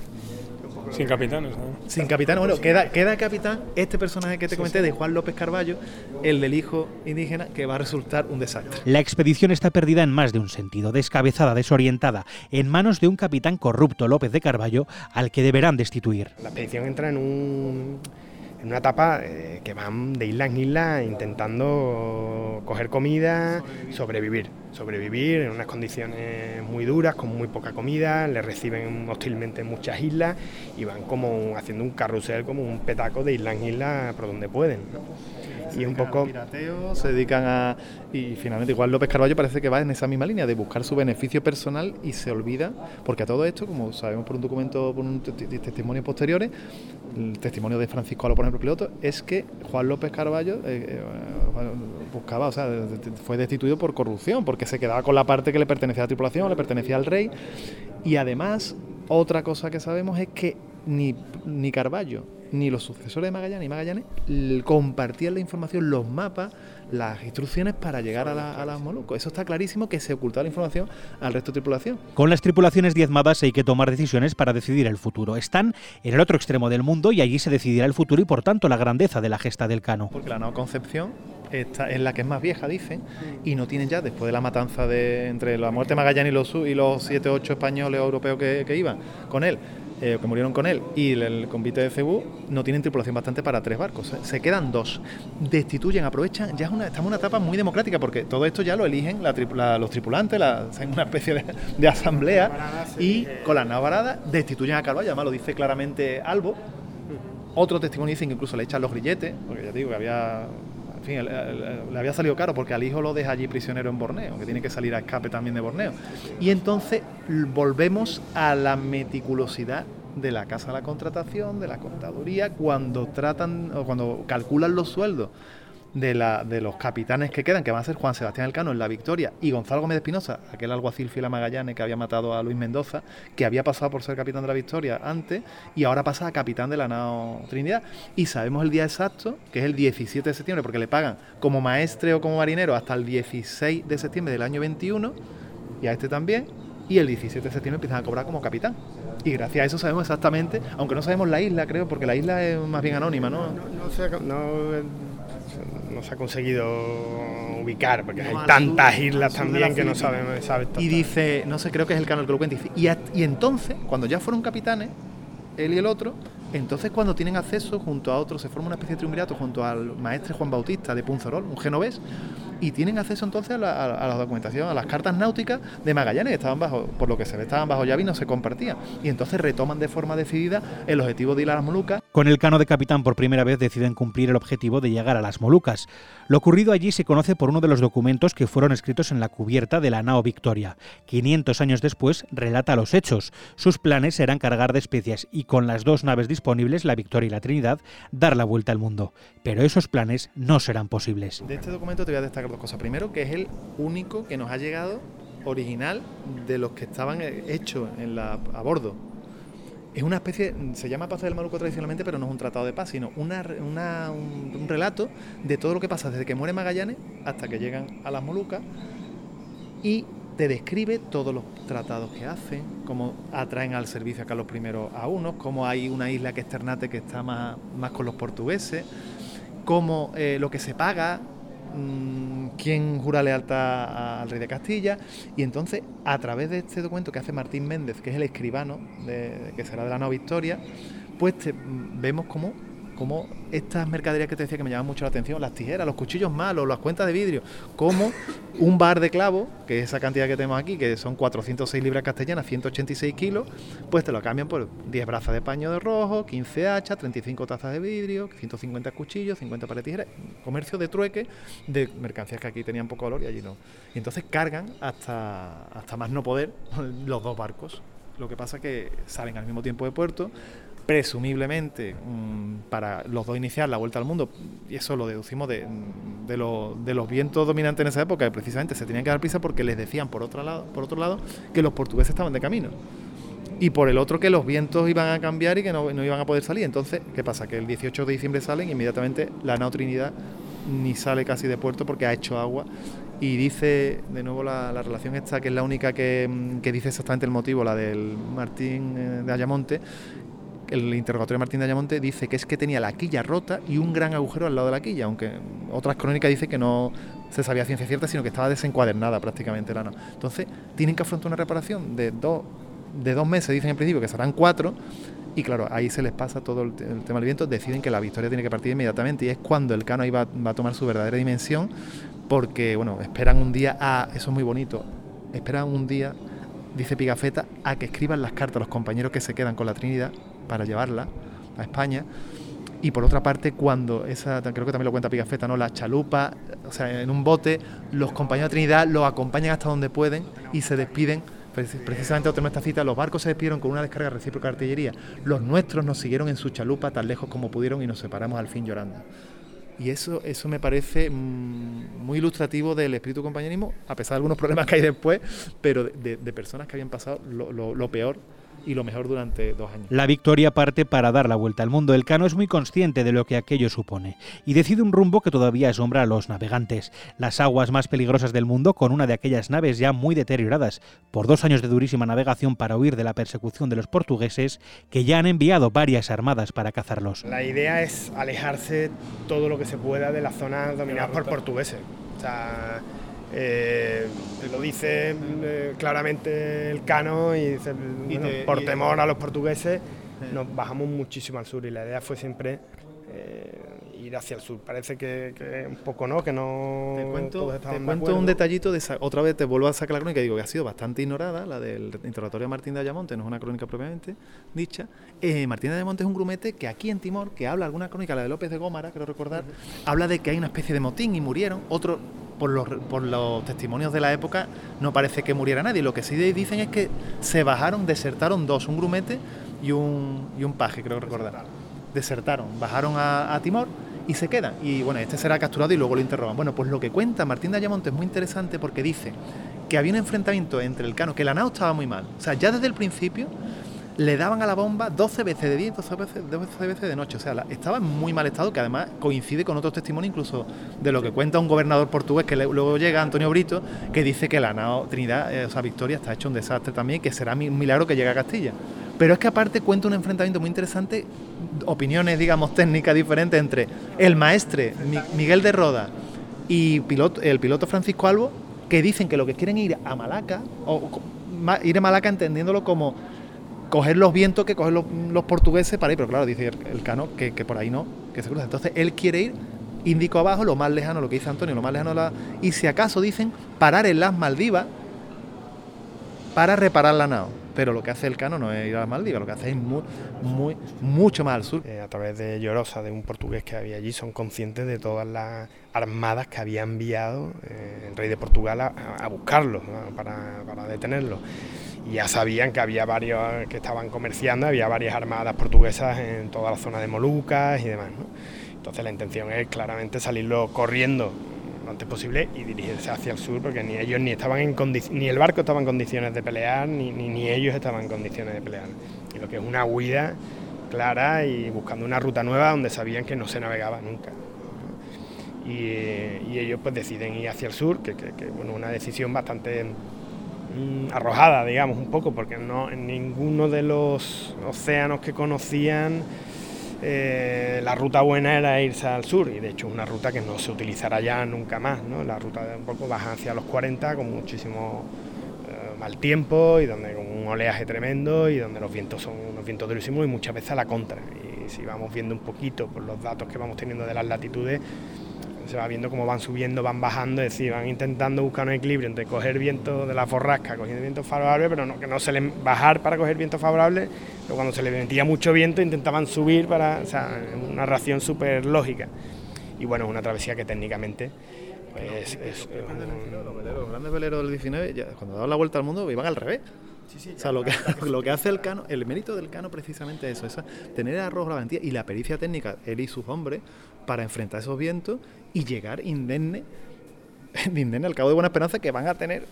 Sin capitán, Sin capitán, bueno, queda, queda capitán este personaje que te comenté de Juan López Carballo, el del hijo indígena, que va a resultar un desastre. La expedición está perdida en más de un sentido, descabezada, desorientada, en manos de un capitán corrupto, López de Carballo, al que deberán destituir. La expedición entra en un en una etapa eh, que van de isla en isla intentando coger comida, sobrevivir, sobrevivir en unas condiciones muy duras, con muy poca comida, le reciben hostilmente en muchas islas y van como haciendo un carrusel, como un petaco de isla en isla por donde pueden y un poco se dedican a y finalmente igual López Carballo parece que va en esa misma línea de buscar su beneficio personal y se olvida porque a todo esto como sabemos por un documento por un testimonio posteriores el testimonio de Francisco Alo por ejemplo piloto es que Juan López Carballo eh, eh, buscaba o sea fue destituido por corrupción porque se quedaba con la parte que le pertenecía a la tripulación le pertenecía al rey y además otra cosa que sabemos es que ni, ni Carballo ni los sucesores de Magallanes ni Magallanes compartían la información, los mapas, las instrucciones para llegar a, la, a las Molucos. Eso está clarísimo que se ocultaba la información al resto de tripulación. Con las tripulaciones diezmadas hay que tomar decisiones para decidir el futuro. Están en el otro extremo del mundo y allí se decidirá el futuro y por tanto la grandeza de la gesta del Cano. Porque la nueva concepción esta es la que es más vieja, dicen, y no tienen ya, después de la matanza de entre la muerte de Magallanes y los, y los 7 8 españoles o europeos que, iban con él, eh, que murieron con él, y el, convite de Cebú, no tienen tripulación bastante para tres barcos. Se quedan dos. Destituyen, aprovechan, ya es una, estamos en una etapa muy democrática, porque todo esto ya lo eligen los tripulantes, la, una especie de, asamblea, y con las navaradas destituyen a Carvalho, además lo dice claramente Albo. Otro testimonio dice que incluso le echan los grilletes, porque ya digo que había fin, le había salido caro porque al hijo lo deja allí prisionero en Borneo, que tiene que salir a escape también de Borneo. Y entonces volvemos a la meticulosidad de la casa de la contratación, de la contaduría, cuando tratan o cuando calculan los sueldos de, la, de los capitanes que quedan, que van a ser Juan Sebastián Elcano en la Victoria y Gonzalo Gómez Espinosa, aquel alguacil fila Magallanes que había matado a Luis Mendoza, que había pasado por ser capitán de la Victoria antes y ahora pasa a capitán de la nao Trinidad. Y sabemos el día exacto, que es el 17 de septiembre, porque le pagan como maestre o como marinero hasta el 16 de septiembre del año 21 y a este también. Y el 17 de septiembre empiezan a cobrar como capitán. Y gracias a eso sabemos exactamente, aunque no sabemos la isla, creo, porque la isla es más bien anónima, ¿no? No, sé, no no se ha conseguido ubicar, porque hay tantas islas también que no sabemos. Sabe y dice, no sé, creo que es el canal que lo cuenta, y, y entonces, cuando ya fueron capitanes, él y el otro, entonces cuando tienen acceso junto a otros, se forma una especie de triunvirato junto al maestre Juan Bautista de Punzorol, un genovés, y tienen acceso entonces a la, documentación, a las cartas náuticas de Magallanes, estaban bajo, por lo que se ve, estaban bajo llave y no se compartían. Y entonces retoman de forma decidida el objetivo de ir a las Molucas. Con el cano de capitán por primera vez deciden cumplir el objetivo de llegar a las Molucas. Lo ocurrido allí se conoce por uno de los documentos que fueron escritos en la cubierta de la nao Victoria. 500 años después relata los hechos. Sus planes eran cargar de especias y con las dos naves disponibles, la Victoria y la Trinidad, dar la vuelta al mundo. Pero esos planes no serán posibles. De este documento te voy a destacar dos cosas. Primero, que es el único que nos ha llegado original de los que estaban hechos en la, a bordo. Es una especie, se llama Paz del Maluco tradicionalmente, pero no es un tratado de paz, sino una, un, relato de todo lo que pasa desde que muere Magallanes hasta que llegan a las Molucas y te describe todos los tratados que hacen, cómo atraen al servicio a Carlos I a unos, cómo hay una isla que es Ternate que está más, más con los portugueses, cómo eh, lo que se paga, Mm, quién jura lealtad al rey de Castilla. Y entonces a través de este documento que hace Martín Méndez, que es el escribano de, que será de la nueva Victoria, pues mm, vemos cómo como estas mercaderías que te decía que me llaman mucho la atención, las tijeras, los cuchillos malos, las cuentas de vidrio, como un bar de clavo, que es esa cantidad que tenemos aquí, que son 406 libras castellanas, 186 kilos, pues te lo cambian por 10 brazas de paño de rojo, 15 hachas, 35 tazas de vidrio, 150 cuchillos, 50 pares de tijeras, comercio de trueque de mercancías que aquí tenían poco valor y allí no. Y entonces cargan hasta, hasta más no poder los dos barcos. Lo que pasa es que salen al mismo tiempo de puerto, presumiblemente mm, para los dos iniciar la vuelta al mundo, y eso lo deducimos de, los vientos dominantes en esa época, que precisamente se tenían que dar prisa porque les decían por otro lado, por otro lado que los portugueses estaban de camino. Y por el otro que los vientos iban a cambiar y que no, iban a poder salir. Entonces, ¿qué pasa? Que el 18 de diciembre salen y inmediatamente la nao Trinidad ni sale casi de puerto porque ha hecho agua y dice de nuevo la, relación esta que es la única que, que, dice exactamente el motivo, la del Martín eh, de Ayamonte, el interrogatorio de Martín de Ayamonte dice que es que tenía la quilla rota y un gran agujero al lado de la quilla, aunque otras crónicas dicen que no se sabía ciencia cierta, sino que estaba desencuadernada prácticamente la no. Entonces, tienen que afrontar una reparación de dos, de dos meses, dicen en principio que serán cuatro, y claro, ahí se les pasa todo el, tema del viento, deciden que la victoria tiene que partir inmediatamente, y es cuando el cano ahí va, va a tomar su verdadera dimensión, porque, bueno, esperan un día, a, eso es muy bonito, esperan un día dice Pigafetta, a que escriban las cartas a los compañeros que se quedan con la Trinidad para llevarla a España. Y por otra parte, cuando esa, creo que también lo cuenta Pigafetta, ¿no? La chalupa, o sea, en un bote, los compañeros de Trinidad los acompañan hasta donde pueden y se despiden. Precisamente otra esta cita, los barcos se despidieron con una descarga recíproca de artillería. Los nuestros nos siguieron en su chalupa tan lejos como pudieron y nos separamos al fin llorando. Y eso, eso me parece mm, muy ilustrativo del espíritu compañerismo, a pesar de algunos problemas que hay después, pero de, personas que habían pasado lo, lo, peor y lo mejor durante dos años. La victoria parte para dar la vuelta al mundo. El Cano es muy consciente de lo que aquello supone y decide un rumbo que todavía asombra a los navegantes. Las aguas más peligrosas del mundo con una de aquellas naves ya muy deterioradas por dos años de durísima navegación para huir de la persecución de los portugueses que ya han enviado varias armadas para cazarlos. La idea es alejarse todo lo que se pueda de las zonas dominadas por portugueses. O sea, eh, lo dice eh, claramente el Cano y dice, por temor a los portugueses, nos bajamos muchísimo al sur y la idea fue siempre eh, ir hacia el sur. Parece que, un poco no, que no. Te cuento, te cuento un detallito de esa, otra vez te vuelvo a sacar la crónica, digo que ha sido bastante ignorada, la del interrogatorio de Martín de Ayamonte, no es una crónica propiamente dicha. Eh, Martín de Ayamonte es un grumete que aquí en Timor, que habla alguna crónica, la de López de Gómara, creo recordar, habla de que hay una especie de motín y murieron. Otro, por los, por los testimonios de la época, no parece que muriera nadie. Lo que sí dicen es que se bajaron, desertaron dos, un grumete y un, y un paje, creo recordar. Desertaron, bajaron a Timor y se quedan. Y bueno, este será capturado y luego lo interrogan. Bueno, pues lo que cuenta Martín de Ayamonte es muy interesante porque dice que había un enfrentamiento entre el Cano, que la nao estaba muy mal. O sea, ya desde el principio le daban a la bomba 12 veces de día y 12 veces, 12 veces de noche. O sea, estaba en muy mal estado, que además coincide con otros testimonios, incluso de lo que cuenta un gobernador portugués, que luego llega Antonio Brito, que dice que la nao Trinidad, eh, o sea, Victoria, está hecho un desastre también, que será un milagro que llegue a Castilla. Pero es que aparte cuenta un enfrentamiento muy interesante, opiniones, digamos, técnicas diferentes entre el maestre Miguel de Roda y el piloto Francisco Albo, que dicen que lo que quieren ir a Malaca, o ir a Malaca entendiéndolo como coger los vientos que cogen los, portugueses para ir, pero claro, dice el, Cano que, por ahí no, que se cruza. Entonces él quiere ir Índico abajo, lo más lejano, lo que dice Antonio, lo más lejano, la, y si acaso dicen parar en las Maldivas para reparar la nao pero lo que hace el Cano no es ir a las Maldivas, lo que hace es muy, muy, mucho más al sur. Eh, a través de Llorosa, de un portugués que había allí, son conscientes de todas las armadas que había enviado eh, el rey de Portugal a, buscarlos, para, para detenerlos. Y ya sabían que había varios que estaban comerciando, había varias armadas portuguesas en toda la zona de Molucas y demás. Entonces la intención es claramente salirlo corriendo lo antes posible y dirigirse hacia el sur porque ni ellos ni estaban en ni el barco estaba en condiciones de pelear ni, ni, ellos estaban en condiciones de pelear y lo que es una huida clara y buscando una ruta nueva donde sabían que no se navegaba nunca y, ellos pues deciden ir hacia el sur que, que, bueno una decisión bastante arrojada digamos un poco porque no en ninguno de los océanos que conocían eh, la ruta buena era irse al sur y de hecho es una ruta que no se utilizará ya nunca más, ¿no? La ruta de un poco baja hacia los 40 con muchísimo eh, mal tiempo y donde con un oleaje tremendo y donde los vientos son unos vientos durísimos y muchas veces a la contra. Y si vamos viendo un poquito por los datos que vamos teniendo de las latitudes, se va viendo cómo van subiendo, van bajando, es decir, van intentando buscar un equilibrio entre coger viento de la forrasca, cogiendo viento favorable, pero no, que no se les bajar para coger viento favorable, pero cuando se les metía mucho viento intentaban subir para, o sea, una ración súper lógica. Y bueno, es una travesía que técnicamente pues, es, los grandes veleros del 19, cuando daban la vuelta al mundo, iban al revés. o sea, lo que, lo que hace el cano, el mérito del cano precisamente es eso, es tener arroz, la valentía y la pericia técnica, él y sus hombres, para enfrentar esos vientos y llegar indemne, indemne al Cabo de Buena Esperanza que van a tener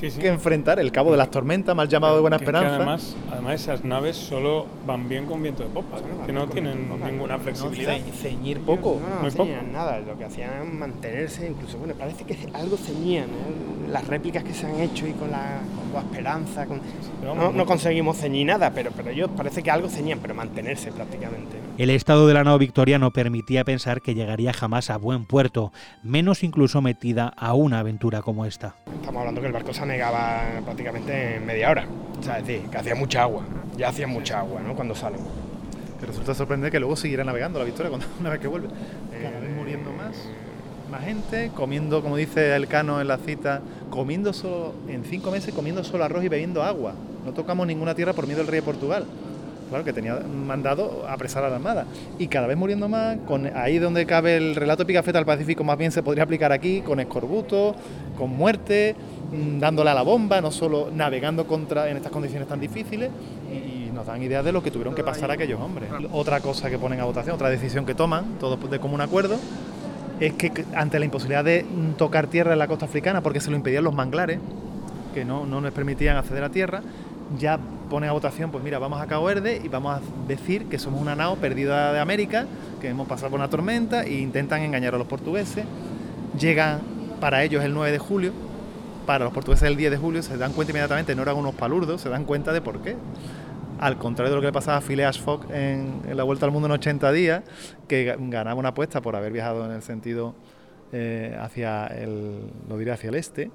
que enfrentar el Cabo de las Tormentas, mal llamado de Buena Esperanza. además, además, esas naves solo van bien con viento de popa, que no tienen ninguna flexibilidad. ceñir poco. No, no ceñían nada, lo que hacían mantenerse, incluso, bueno, parece que algo ceñían, ¿eh? las réplicas que se han hecho y con la, Esperanza, no, no, conseguimos ceñir nada, pero, pero ellos parece que algo ceñían, pero mantenerse prácticamente. El estado de la nao Victoria no permitía pensar que llegaría jamás a buen puerto, menos incluso metida a una aventura como esta. Estamos hablando que el barco se anegaba prácticamente en media hora, o sea, es decir, que hacía mucha agua, ya hacía mucha agua ¿no? cuando salen. Que resulta sorprendente que luego siguiera navegando la Victoria cuando, una vez que vuelve. Cada vez muriendo más, más gente, comiendo, como dice el Cano en la cita, comiendo solo, en cinco meses comiendo solo arroz y bebiendo agua. No tocamos ninguna tierra por miedo del rey de Portugal claro, que tenía mandado apresar a la Armada. Y cada vez muriendo más, con ahí donde cabe el relato Picafeta al Pacífico, más bien se podría aplicar aquí, con escorbuto, con muerte, mm, dándole a la bomba, no solo navegando contra en estas condiciones tan difíciles. Y nos dan ideas de lo que tuvieron que pasar aquellos hombres. Otra cosa que ponen a votación, otra decisión que toman, todos de común acuerdo, es que ante la imposibilidad de tocar tierra en la costa africana, porque se lo impedían los manglares, que no, no les permitían acceder a tierra, ya pone a votación, pues mira, vamos a Cabo Verde y vamos a decir que somos una nao perdida de América, que hemos pasado por una tormenta e intentan engañar a los portugueses. Llegan para ellos el 9 de julio, para los portugueses el 10 de julio, se dan cuenta inmediatamente, no eran unos palurdos, se dan cuenta de por qué. Al contrario de lo que le pasaba a Phileas Fogg en, la Vuelta al Mundo en 80 días, que ganaba una apuesta por haber viajado en el sentido eh, hacia el, lo diré, hacia el este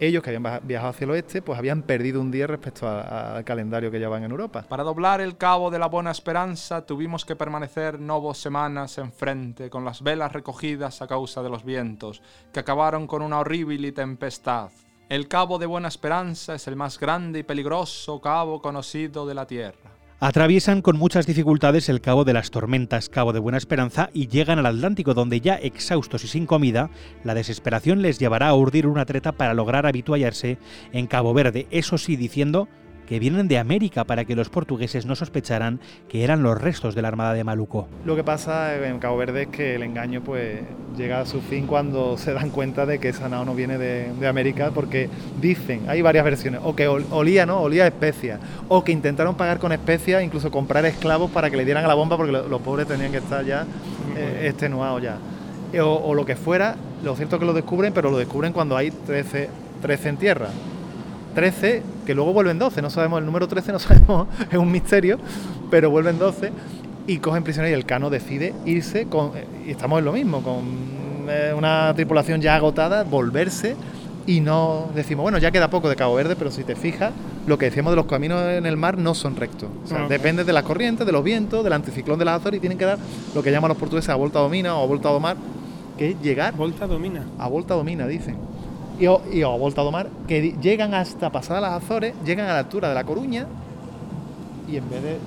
ellos que habían viajado hacia el oeste, pues habían perdido un día respecto al calendario que llevaban en Europa. Para doblar el cabo de la Buena Esperanza tuvimos que permanecer novos semanas en frente, con las velas recogidas a causa de los vientos, que acabaron con una horrible tempestad. El cabo de Buena Esperanza es el más grande y peligroso cabo conocido de la Tierra. Atraviesan con muchas dificultades el Cabo de las Tormentas, Cabo de Buena Esperanza, y llegan al Atlántico, donde ya exhaustos y sin comida, la desesperación les llevará a urdir una treta para lograr habituallarse en Cabo Verde, eso sí diciendo que vienen de América para que los portugueses no sospecharan que eran los restos de la Armada de Maluco. Lo que pasa en Cabo Verde es que el engaño pues llega a su fin cuando se dan cuenta de que esa nao no viene de, América porque dicen, hay varias versiones, o que olía, ¿no? Olía a especias, o que intentaron pagar con especias, incluso comprar esclavos para que le dieran a la bomba porque los pobres tenían que estar ya eh, extenuados ya. O, o, lo que fuera, lo cierto es que lo descubren, pero lo descubren cuando hay 13, 13 en tierra. 13, que luego vuelven 12, no sabemos el número 13, no sabemos, es un misterio, pero vuelven 12 y cogen prisioneros y el Cano decide irse con, eh, y estamos en lo mismo, con eh, una tripulación ya agotada, volverse y no decimos, bueno, ya queda poco de Cabo Verde, pero si te fijas, lo que decíamos de los caminos en el mar no son rectos. O sea, depende de las corrientes, de los vientos, del anticiclón de las Azores y tienen que dar lo que llaman los portugueses a volta domina o a volta domar, que es llegar. Volta domina. A volta domina, dicen y, o, y a Volta do Mar, que llegan hasta pasar las Azores, llegan a la altura de La Coruña y en vez de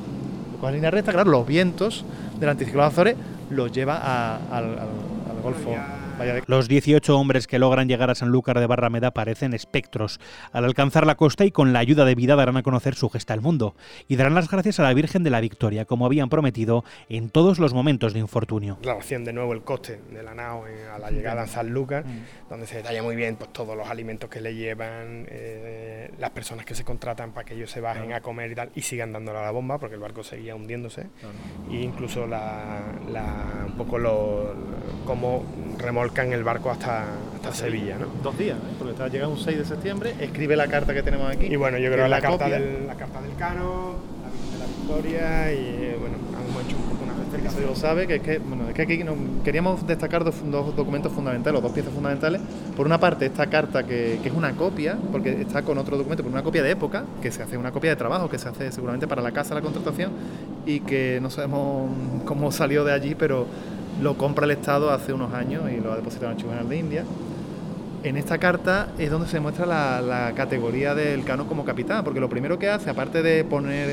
con línea recta, claro, los vientos del anticiclón de Azores los lleva al Golfo. Los 18 hombres que logran llegar a Sanlúcar de Barrameda parecen espectros. Al alcanzar la costa y con la ayuda de vida darán a conocer su gesta al mundo y darán las gracias a la Virgen de la Victoria, como habían prometido en todos los momentos de infortunio. Relación de nuevo el coste de la nao a la llegada a Sanlúcar, mm. donde se detalla muy bien pues, todos los alimentos que le llevan, eh, las personas que se contratan para que ellos se bajen a comer y tal, y sigan dándole a la bomba, porque el barco seguía hundiéndose, e incluso la, un poco lo, como remolcan el barco hasta, hasta Sevilla. ¿no? Dos días, ¿eh? porque está llegando un 6 de septiembre, escribe la carta que tenemos aquí. Y bueno, yo creo que la, carta del, la carta del Cano, la de la Victoria, y eh, bueno, hemos hecho un poco una se lo sabe, que es que, bueno, es que aquí queríamos destacar dos, documentos fundamentales, dos piezas fundamentales. Por una parte, esta carta que, que, es una copia, porque está con otro documento, por una copia de época, que se hace una copia de trabajo, que se hace seguramente para la casa, la contratación, y que no sabemos cómo salió de allí, pero lo compra el Estado hace unos años y lo ha depositado en el Tribunal de India. En esta carta es donde se muestra la, categoría del Cano como capitán, porque lo primero que hace, aparte de poner,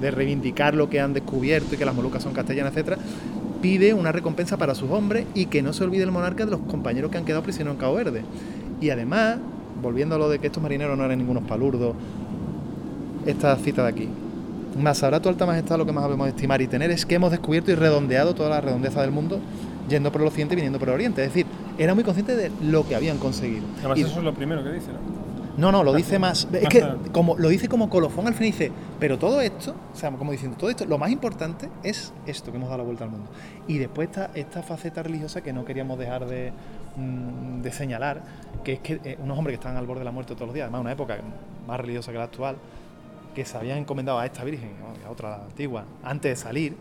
de, reivindicar lo que han descubierto y que las Molucas son castellanas, etcétera, pide una recompensa para sus hombres y que no se olvide el monarca de los compañeros que han quedado prisioneros en Cabo Verde. Y además, volviendo a lo de que estos marineros no eran ningunos palurdos, esta cita de aquí. Más ahora tu alta majestad lo que más debemos estimar y tener es que hemos descubierto y redondeado toda la redondeza del mundo yendo por el occidente y viniendo por el oriente. Es decir, era muy consciente de lo que habían conseguido. Además, eso es lo primero que dice, ¿no? No, no, lo dice más. Es que como lo dice como colofón al final dice, pero todo esto, o sea, como diciendo, todo esto, lo más importante es esto que hemos dado la vuelta al mundo. Y después esta, esta faceta religiosa que no queríamos dejar de, mm, de señalar, que es que eh, unos hombres que están al borde de la muerte todos los días, además una época más religiosa que la actual, que se habían encomendado a esta Virgen, a otra antigua, antes de salir,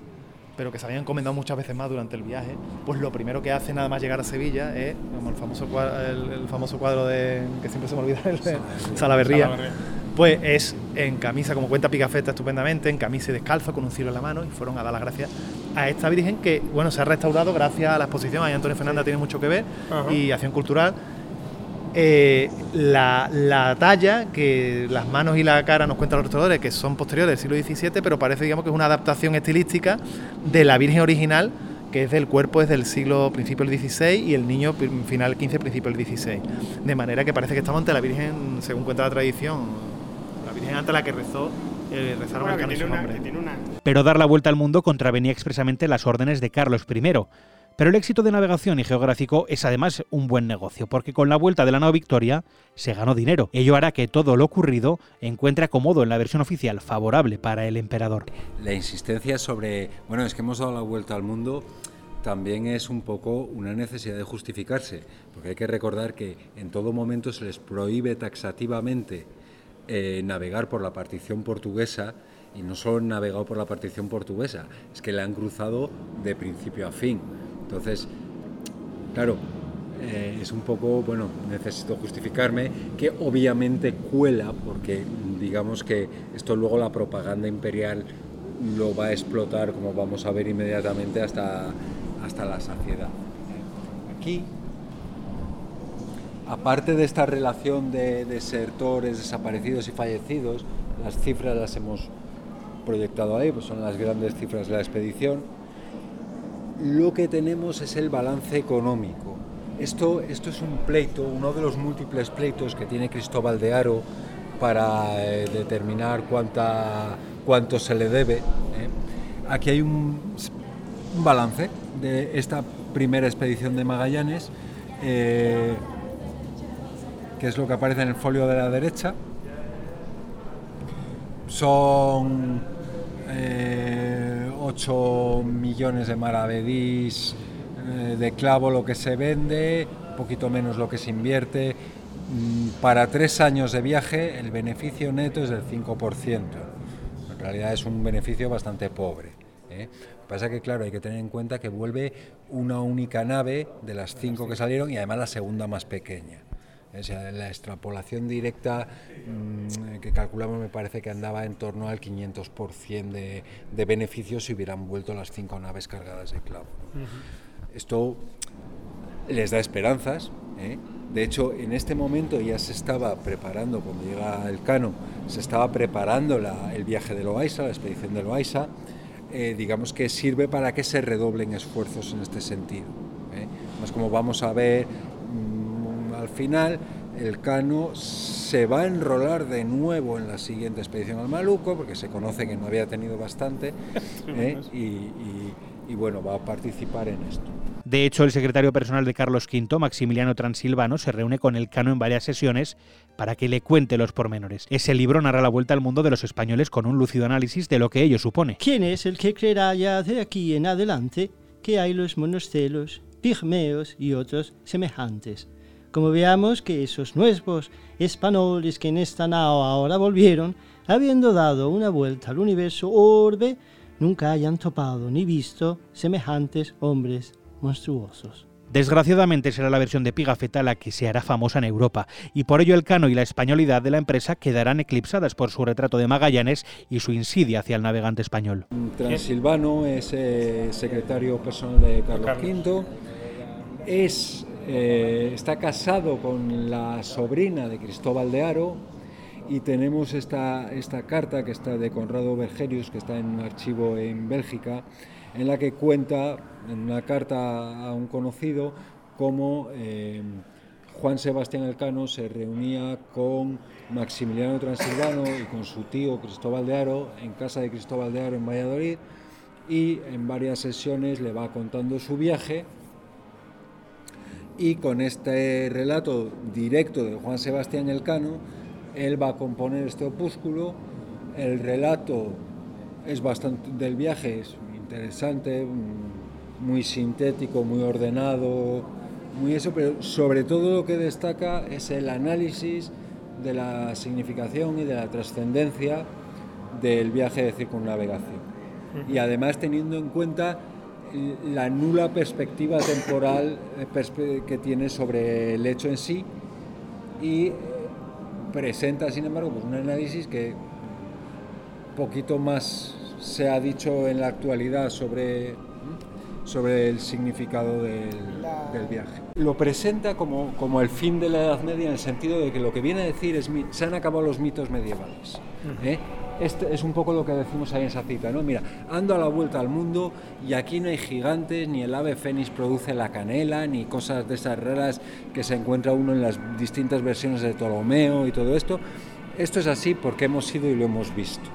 pero que se habían encomendado muchas veces más durante el viaje, pues lo primero que hace nada más llegar a Sevilla es, como el famoso cuadro, el, famoso cuadro de, que siempre se me olvida, el de Salaverría, pues es en camisa, como cuenta Picafetta estupendamente, en camisa y descalzo, con un cielo en la mano, y fueron a dar las gracias a esta Virgen que, bueno, se ha restaurado gracias a la exposición, ahí Antonio Fernández tiene mucho que ver, y Acción Cultural, eh, la, talla, que las manos y la cara nos cuentan los restauradores, que son posteriores del siglo XVII, pero parece digamos que es una adaptación estilística de la Virgen original, que es del cuerpo es del siglo principio del XVI y el niño final XV, principio del XVI. De manera que parece que estamos ante la Virgen, según cuenta la tradición, la Virgen ante la que rezó eh, rezaron el Pero dar la vuelta al mundo contravenía expresamente las órdenes de Carlos I Pero el éxito de navegación y geográfico es además un buen negocio, porque con la vuelta de la nao Victoria se ganó dinero. Ello hará que todo lo ocurrido encuentre acomodo en la versión oficial favorable para el emperador. La insistencia sobre, bueno, es que hemos dado la vuelta al mundo también es un poco una necesidad de justificarse, porque hay que recordar que en todo momento se les prohíbe taxativamente eh, navegar por la partición portuguesa y no solo han navegado por la partición portuguesa, es que le han cruzado de principio a fin. Entonces, claro, eh, es un poco, bueno, necesito justificarme, que obviamente cuela, porque digamos que esto luego la propaganda imperial lo va a explotar, como vamos a ver inmediatamente, hasta, hasta la saciedad. Aquí, aparte de esta relación de desertores, desaparecidos y fallecidos, las cifras las hemos proyectado ahí, pues son las grandes cifras de la expedición. Lo que tenemos es el balance económico. Esto, esto es un pleito, uno de los múltiples pleitos que tiene Cristóbal de Aro para eh, determinar cuánta, cuánto se le debe. ¿eh? Aquí hay un, balance de esta primera expedición de Magallanes, eh, que es lo que aparece en el folio de la derecha. Son 8 millones de maravedís de clavo lo que se vende, un poquito menos lo que se invierte. Mm, para tres años de viaje el beneficio neto es del 5%. En realidad es un beneficio bastante pobre. ¿eh? Pasa que, claro, hay que tener en cuenta que vuelve una única nave de las cinco que salieron y además la segunda más pequeña. O sea, la extrapolación directa mm, que calculamos me parece que andaba en torno al 500% de, de beneficios si hubieran vuelto las cinco naves cargadas de clavo. Esto les da esperanzas. ¿eh? De hecho, en este momento ya se estaba preparando, cuando llega el Cano, se estaba preparando el viaje de Loaiza, la expedición de Loaiza. Eh, digamos que sirve para que se redoblen esfuerzos en este sentido. ¿eh? Más como vamos a ver al final, el Cano se va a enrolar de nuevo en la siguiente expedición al Maluco, porque se conoce que no había tenido bastante, y bueno, va a participar en esto. De hecho, el secretario personal de Carlos V, Maximiliano Transilvano, se reúne con el Cano en varias sesiones para que le cuente los pormenores. Ese libro narra la vuelta al mundo de los españoles con un lúcido análisis de lo que ello supone. ¿Quién es el que creerá ya de aquí en adelante que hay los monostelos, pigmeos y otros semejantes? Como veamos que esos nuevos españoles que en esta nao ahora volvieron, habiendo dado una vuelta al universo orbe, nunca hayan topado ni visto semejantes hombres monstruosos. Desgraciadamente será la versión de Pigafetta la que se hará famosa en Europa, y por ello el cano y la españolidad de la empresa quedarán eclipsadas por su retrato de Magallanes y su insidia hacia el navegante español. Transilvano es eh, secretario personal de Carlos, V, es, eh, está casado con la sobrina de Cristóbal de Aro, y tenemos esta, esta carta que está de Conrado Bergerius, que está en un archivo en Bélgica, en la que cuenta, en una carta a un conocido, cómo eh, Juan Sebastián Elcano se reunía con Maximiliano Transilvano y con su tío Cristóbal de Aro en casa de Cristóbal de Aro en Valladolid y en varias sesiones le va contando su viaje y con este relato directo de Juan Sebastián Elcano él va a componer este opúsculo el relato es bastante del viaje es interesante, muy sintético, muy ordenado, muy eso, pero sobre todo lo que destaca es el análisis de la significación y de la trascendencia del viaje de circunnavegación. Y además teniendo en cuenta la nula perspectiva temporal eh, que tiene sobre el hecho en sí y presenta, sin embargo, pues un análisis que poquito más se ha dicho en la actualidad sobre, sobre el significado del, viaje. Lo presenta como, como, el fin de la Edad Media en el sentido de que lo que viene a decir es se han acabado los mitos medievales. ¿eh? Este es un poco lo que decimos ahí en esa cita, ¿no? Mira, ando a la vuelta al mundo y aquí no hay gigantes, ni el ave fénix produce la canela, ni cosas de esas raras que se encuentra uno en las distintas versiones de Ptolomeo y todo esto. Esto es así porque hemos ido y lo hemos visto.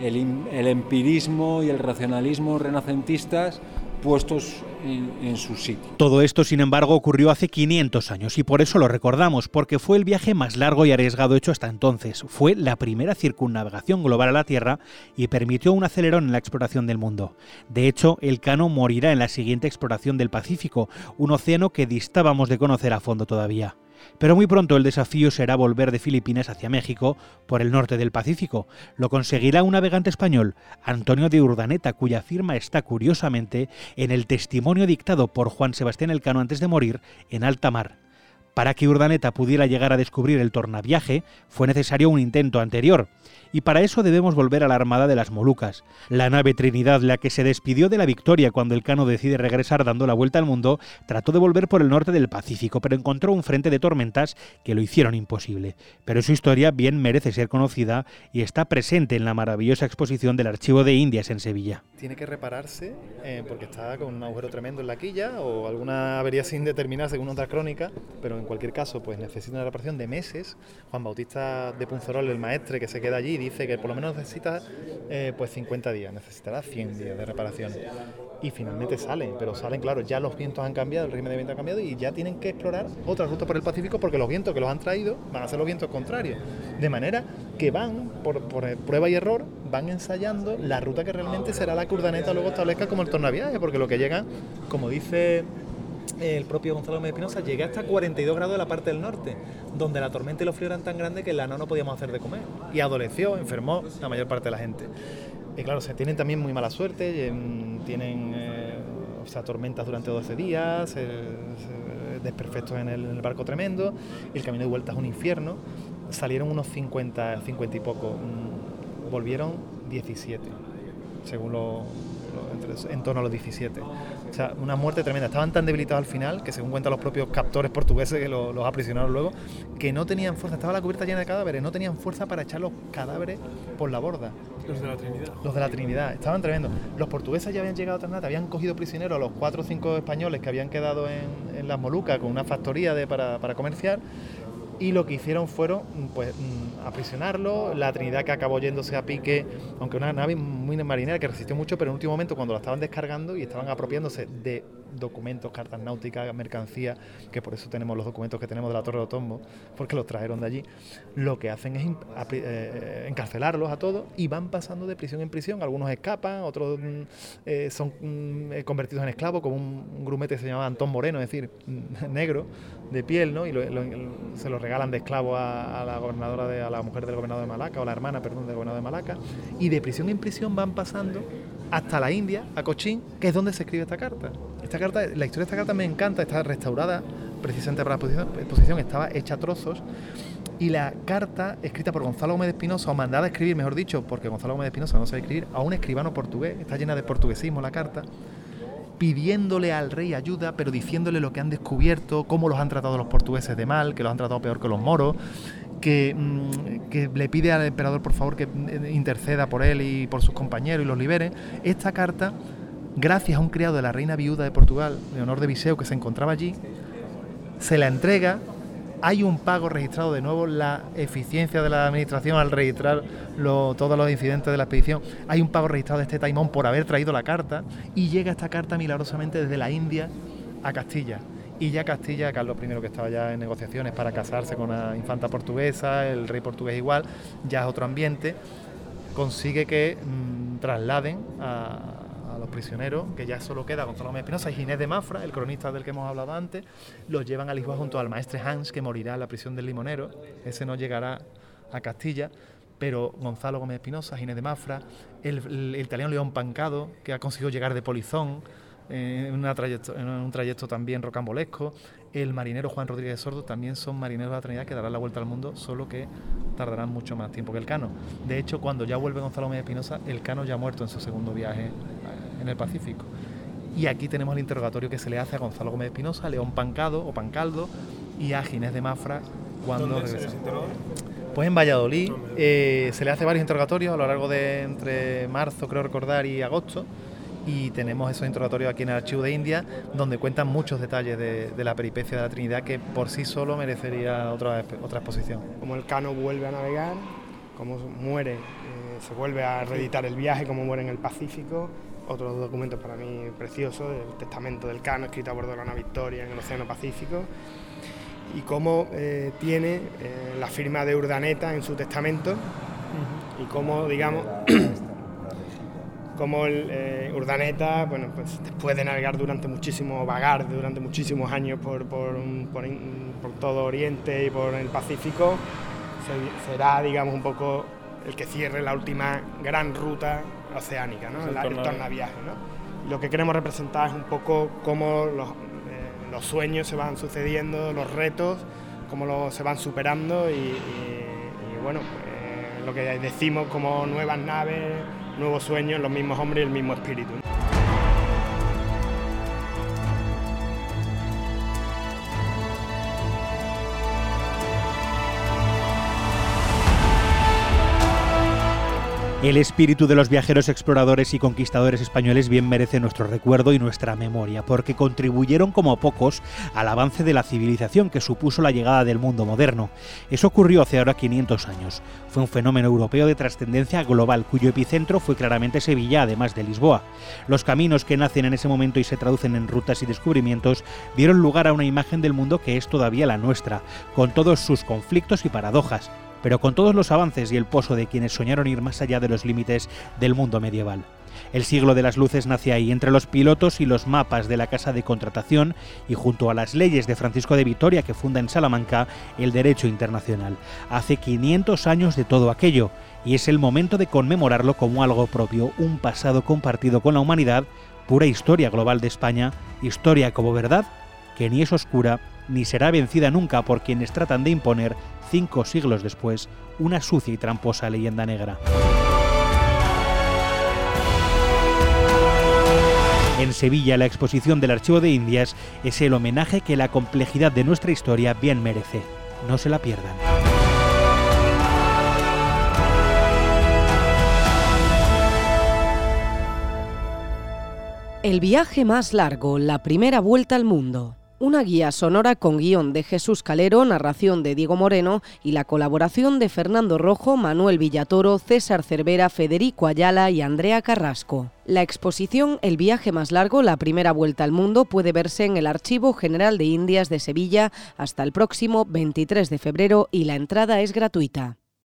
el, empirismo y el racionalismo renacentistas puestos en, su sitio. Todo esto, sin embargo, ocurrió hace 500 años y por eso lo recordamos, porque fue el viaje más largo y arriesgado hecho hasta entonces. Fue la primera circunnavegación global a la Tierra y permitió un acelerón en la exploración del mundo. De hecho, el Cano morirá en la siguiente exploración del Pacífico, un océano que distábamos de conocer a fondo todavía. Pero muy pronto el desafío será volver de Filipinas hacia México por el norte del Pacífico. Lo conseguirá un navegante español, Antonio de Urdaneta, cuya firma está curiosamente en el testimonio dictado por Juan Sebastián Elcano antes de morir en alta mar. Para que Urdaneta pudiera llegar a descubrir el tornaviaje, fue necesario un intento anterior y para eso debemos volver a la Armada de las Molucas. La nave Trinidad, la que se despidió de la victoria cuando el Cano decide regresar dando la vuelta al mundo, trató de volver por el norte del Pacífico, pero encontró un frente de tormentas que lo hicieron imposible. Pero su historia bien merece ser conocida y está presente en la maravillosa exposición del Archivo de Indias en Sevilla. Tiene que repararse eh, porque está con un agujero tremendo en la quilla o alguna avería sin determinar según otra crónica, pero en cualquier caso pues necesita una reparación de meses. Juan Bautista de Punzorol, el maestre que se queda allí, dice que por lo menos necesita eh, pues 50 días, necesitará 100 días de reparación. Y finalmente salen, pero salen, claro, ya los vientos han cambiado, el régimen de viento ha cambiado y ya tienen que explorar otra ruta por el Pacífico porque los vientos que los han traído van a ser los vientos contrarios. De manera que van, por, por prueba y error, van ensayando la ruta que realmente será la curdaneta luego establezca como el tornaviaje, porque lo que llega, como dice el propio Gonzalo Gómez Espinosa, llegué hasta 42 grados de la parte del norte, donde la tormenta y los fríos eran tan grandes que el ano no podíamos hacer de comer. Y adoleció, enfermó la mayor parte de la gente. Y claro, se tienen también muy mala suerte, tienen eh, tormentas durante 12 días, desperfectos en el, barco tremendo, y el camino de vuelta es un infierno. Salieron unos 50, 50 y poco, mm, volvieron 17, según lo, en torno a los 17. O sea, una muerte tremenda. Estaban tan debilitados al final, que según cuentan los propios captores portugueses que los, aprisionaron luego, que no tenían fuerza. Estaba la cubierta llena de cadáveres, no tenían fuerza para echar los cadáveres por la borda. Los de la Trinidad. Los de la Trinidad. Estaban tremendos. Los portugueses ya habían llegado a Ternate, habían cogido prisioneros a los cuatro o cinco españoles que habían quedado en, las Molucas con una factoría de, para, para comerciar y lo que hicieron fueron pues mm, aprisionarlo, la Trinidad que acabó yéndose a pique, aunque una nave muy marinera que resistió mucho, pero en último momento cuando la estaban descargando y estaban apropiándose de documentos, cartas náuticas, mercancía, que por eso tenemos los documentos que tenemos de la Torre de Otombo, porque los trajeron de allí, lo que hacen es eh, encarcelarlos a todos y van pasando de prisión en prisión, algunos escapan, otros mm, eh, son mm, eh, convertidos en esclavos, como un, grumete que se llamaba Antón Moreno, es decir, negro, de piel, ¿no? y se lo regalan de esclavo a, la gobernadora, de, a la mujer del gobernador de Malaca, o la hermana, perdón, del gobernador de Malaca, y de prisión en prisión van pasando hasta la India, a Cochín, que es donde se escribe esta carta. Esta carta, la historia de esta carta me encanta, está restaurada precisamente para la exposición, estaba hecha a trozos. Y la carta, escrita por Gonzalo Gómez Espinosa, o mandada a escribir, mejor dicho, porque Gonzalo Gómez Espinosa no sabe escribir, a un escribano portugués, está llena de portuguesismo la carta, pidiéndole al rey ayuda, pero diciéndole lo que han descubierto, cómo los han tratado los portugueses de mal, que los han tratado peor que los moros, que, mm, que, le pide al emperador por favor que eh, interceda por él y por sus compañeros y los libere. Esta carta, gracias a un criado de la reina viuda de Portugal, Leonor de Viseu, que se encontraba allí, se la entrega hay un pago registrado de nuevo, la eficiencia de la administración al registrar todos los incidentes de la expedición, hay un pago registrado de este taimón por haber traído la carta y llega esta carta milagrosamente desde la India a Castilla. Y ya Castilla, Carlos I que estaba ya en negociaciones para casarse con la infanta portuguesa, el rey portugués igual, ya es otro ambiente, consigue que mm, trasladen a, a los prisioneros, que ya solo queda Gonzalo Gómez Espinosa y Ginés de Mafra, el cronista del que hemos hablado antes, los llevan a Lisboa junto al maestre Hans, que morirá en la prisión del Limonero, ese no llegará a Castilla, pero Gonzalo Gómez Espinosa, Ginés de Mafra, el, italiano León Pancado, que ha conseguido llegar de Polizón, eh, en, en, un trayecto también rocambolesco. El marinero Juan Rodríguez Sordo también son marineros de la Trinidad que darán la vuelta al mundo, solo que tardarán mucho más tiempo que el Cano. De hecho, cuando ya vuelve Gonzalo Gómez Espinosa, el Cano ya ha muerto en su segundo viaje en el Pacífico. Y aquí tenemos el interrogatorio que se le hace a Gonzalo Gómez Espinosa, León Pancado o Pancaldo y a Ginés de Mafra cuando regresa. Pues en Valladolid eh, se le hace varios interrogatorios a lo largo de entre marzo, creo recordar, y agosto. Y tenemos esos interrogatorios aquí en el Archivo de India, donde cuentan muchos detalles de, la peripecia de la Trinidad que por sí solo merecería otra, otra exposición. Como el Cano vuelve a navegar, cómo muere, eh, se vuelve a reeditar el viaje, cómo muere en el Pacífico, otro documento para mí precioso, el Testamento del Cano, escrito a bordo de la Ana Victoria en el Océano Pacífico, y cómo eh, tiene eh, la firma de Urdaneta en su testamento, y cómo, digamos, como el eh, Urdaneta, bueno, pues después de navegar durante muchísimo, vagar durante muchísimos años por, por, todo Oriente y por el Pacífico, será, digamos, un poco el que cierre la última gran ruta oceánica, ¿no? el, tornaviaje. ¿no? Lo que queremos representar es un poco cómo los, eh, los sueños se van sucediendo, los retos, cómo se van superando y, bueno, eh, lo que decimos como nuevas naves, nuevos sueños, los mismos hombres y el mismo espíritu. El espíritu de los viajeros exploradores y conquistadores españoles bien merece nuestro recuerdo y nuestra memoria, porque contribuyeron como pocos al avance de la civilización que supuso la llegada del mundo moderno. Eso ocurrió hace ahora 500 años. Fue un fenómeno europeo de trascendencia global, cuyo epicentro fue claramente Sevilla, además de Lisboa. Los caminos que nacen en ese momento y se traducen en rutas y descubrimientos dieron lugar a una imagen del mundo que es todavía la nuestra, con todos sus conflictos y paradojas pero con todos los avances y el pozo de quienes soñaron ir más allá de los límites del mundo medieval. El siglo de las luces nace ahí, entre los pilotos y los mapas de la Casa de Contratación y junto a las leyes de Francisco de Vitoria que funda en Salamanca el derecho internacional. Hace 500 años de todo aquello y es el momento de conmemorarlo como algo propio, un pasado compartido con la humanidad, pura historia global de España, historia como verdad que ni es oscura ni será vencida nunca por quienes tratan de imponer cinco siglos después, una sucia y tramposa leyenda negra. En Sevilla, la exposición del Archivo de Indias es el homenaje que la complejidad de nuestra historia bien merece. No se la pierdan. El viaje más largo, la primera vuelta al mundo una guía sonora con guion de Jesús Calero, narración de Diego Moreno y la colaboración de Fernando Rojo, Manuel Villatoro, César Cervera, Federico Ayala y Andrea Carrasco. La exposición El viaje más largo, la primera vuelta al mundo, puede verse en el Archivo General de Indias de Sevilla hasta el próximo 23 de febrero y la entrada es gratuita.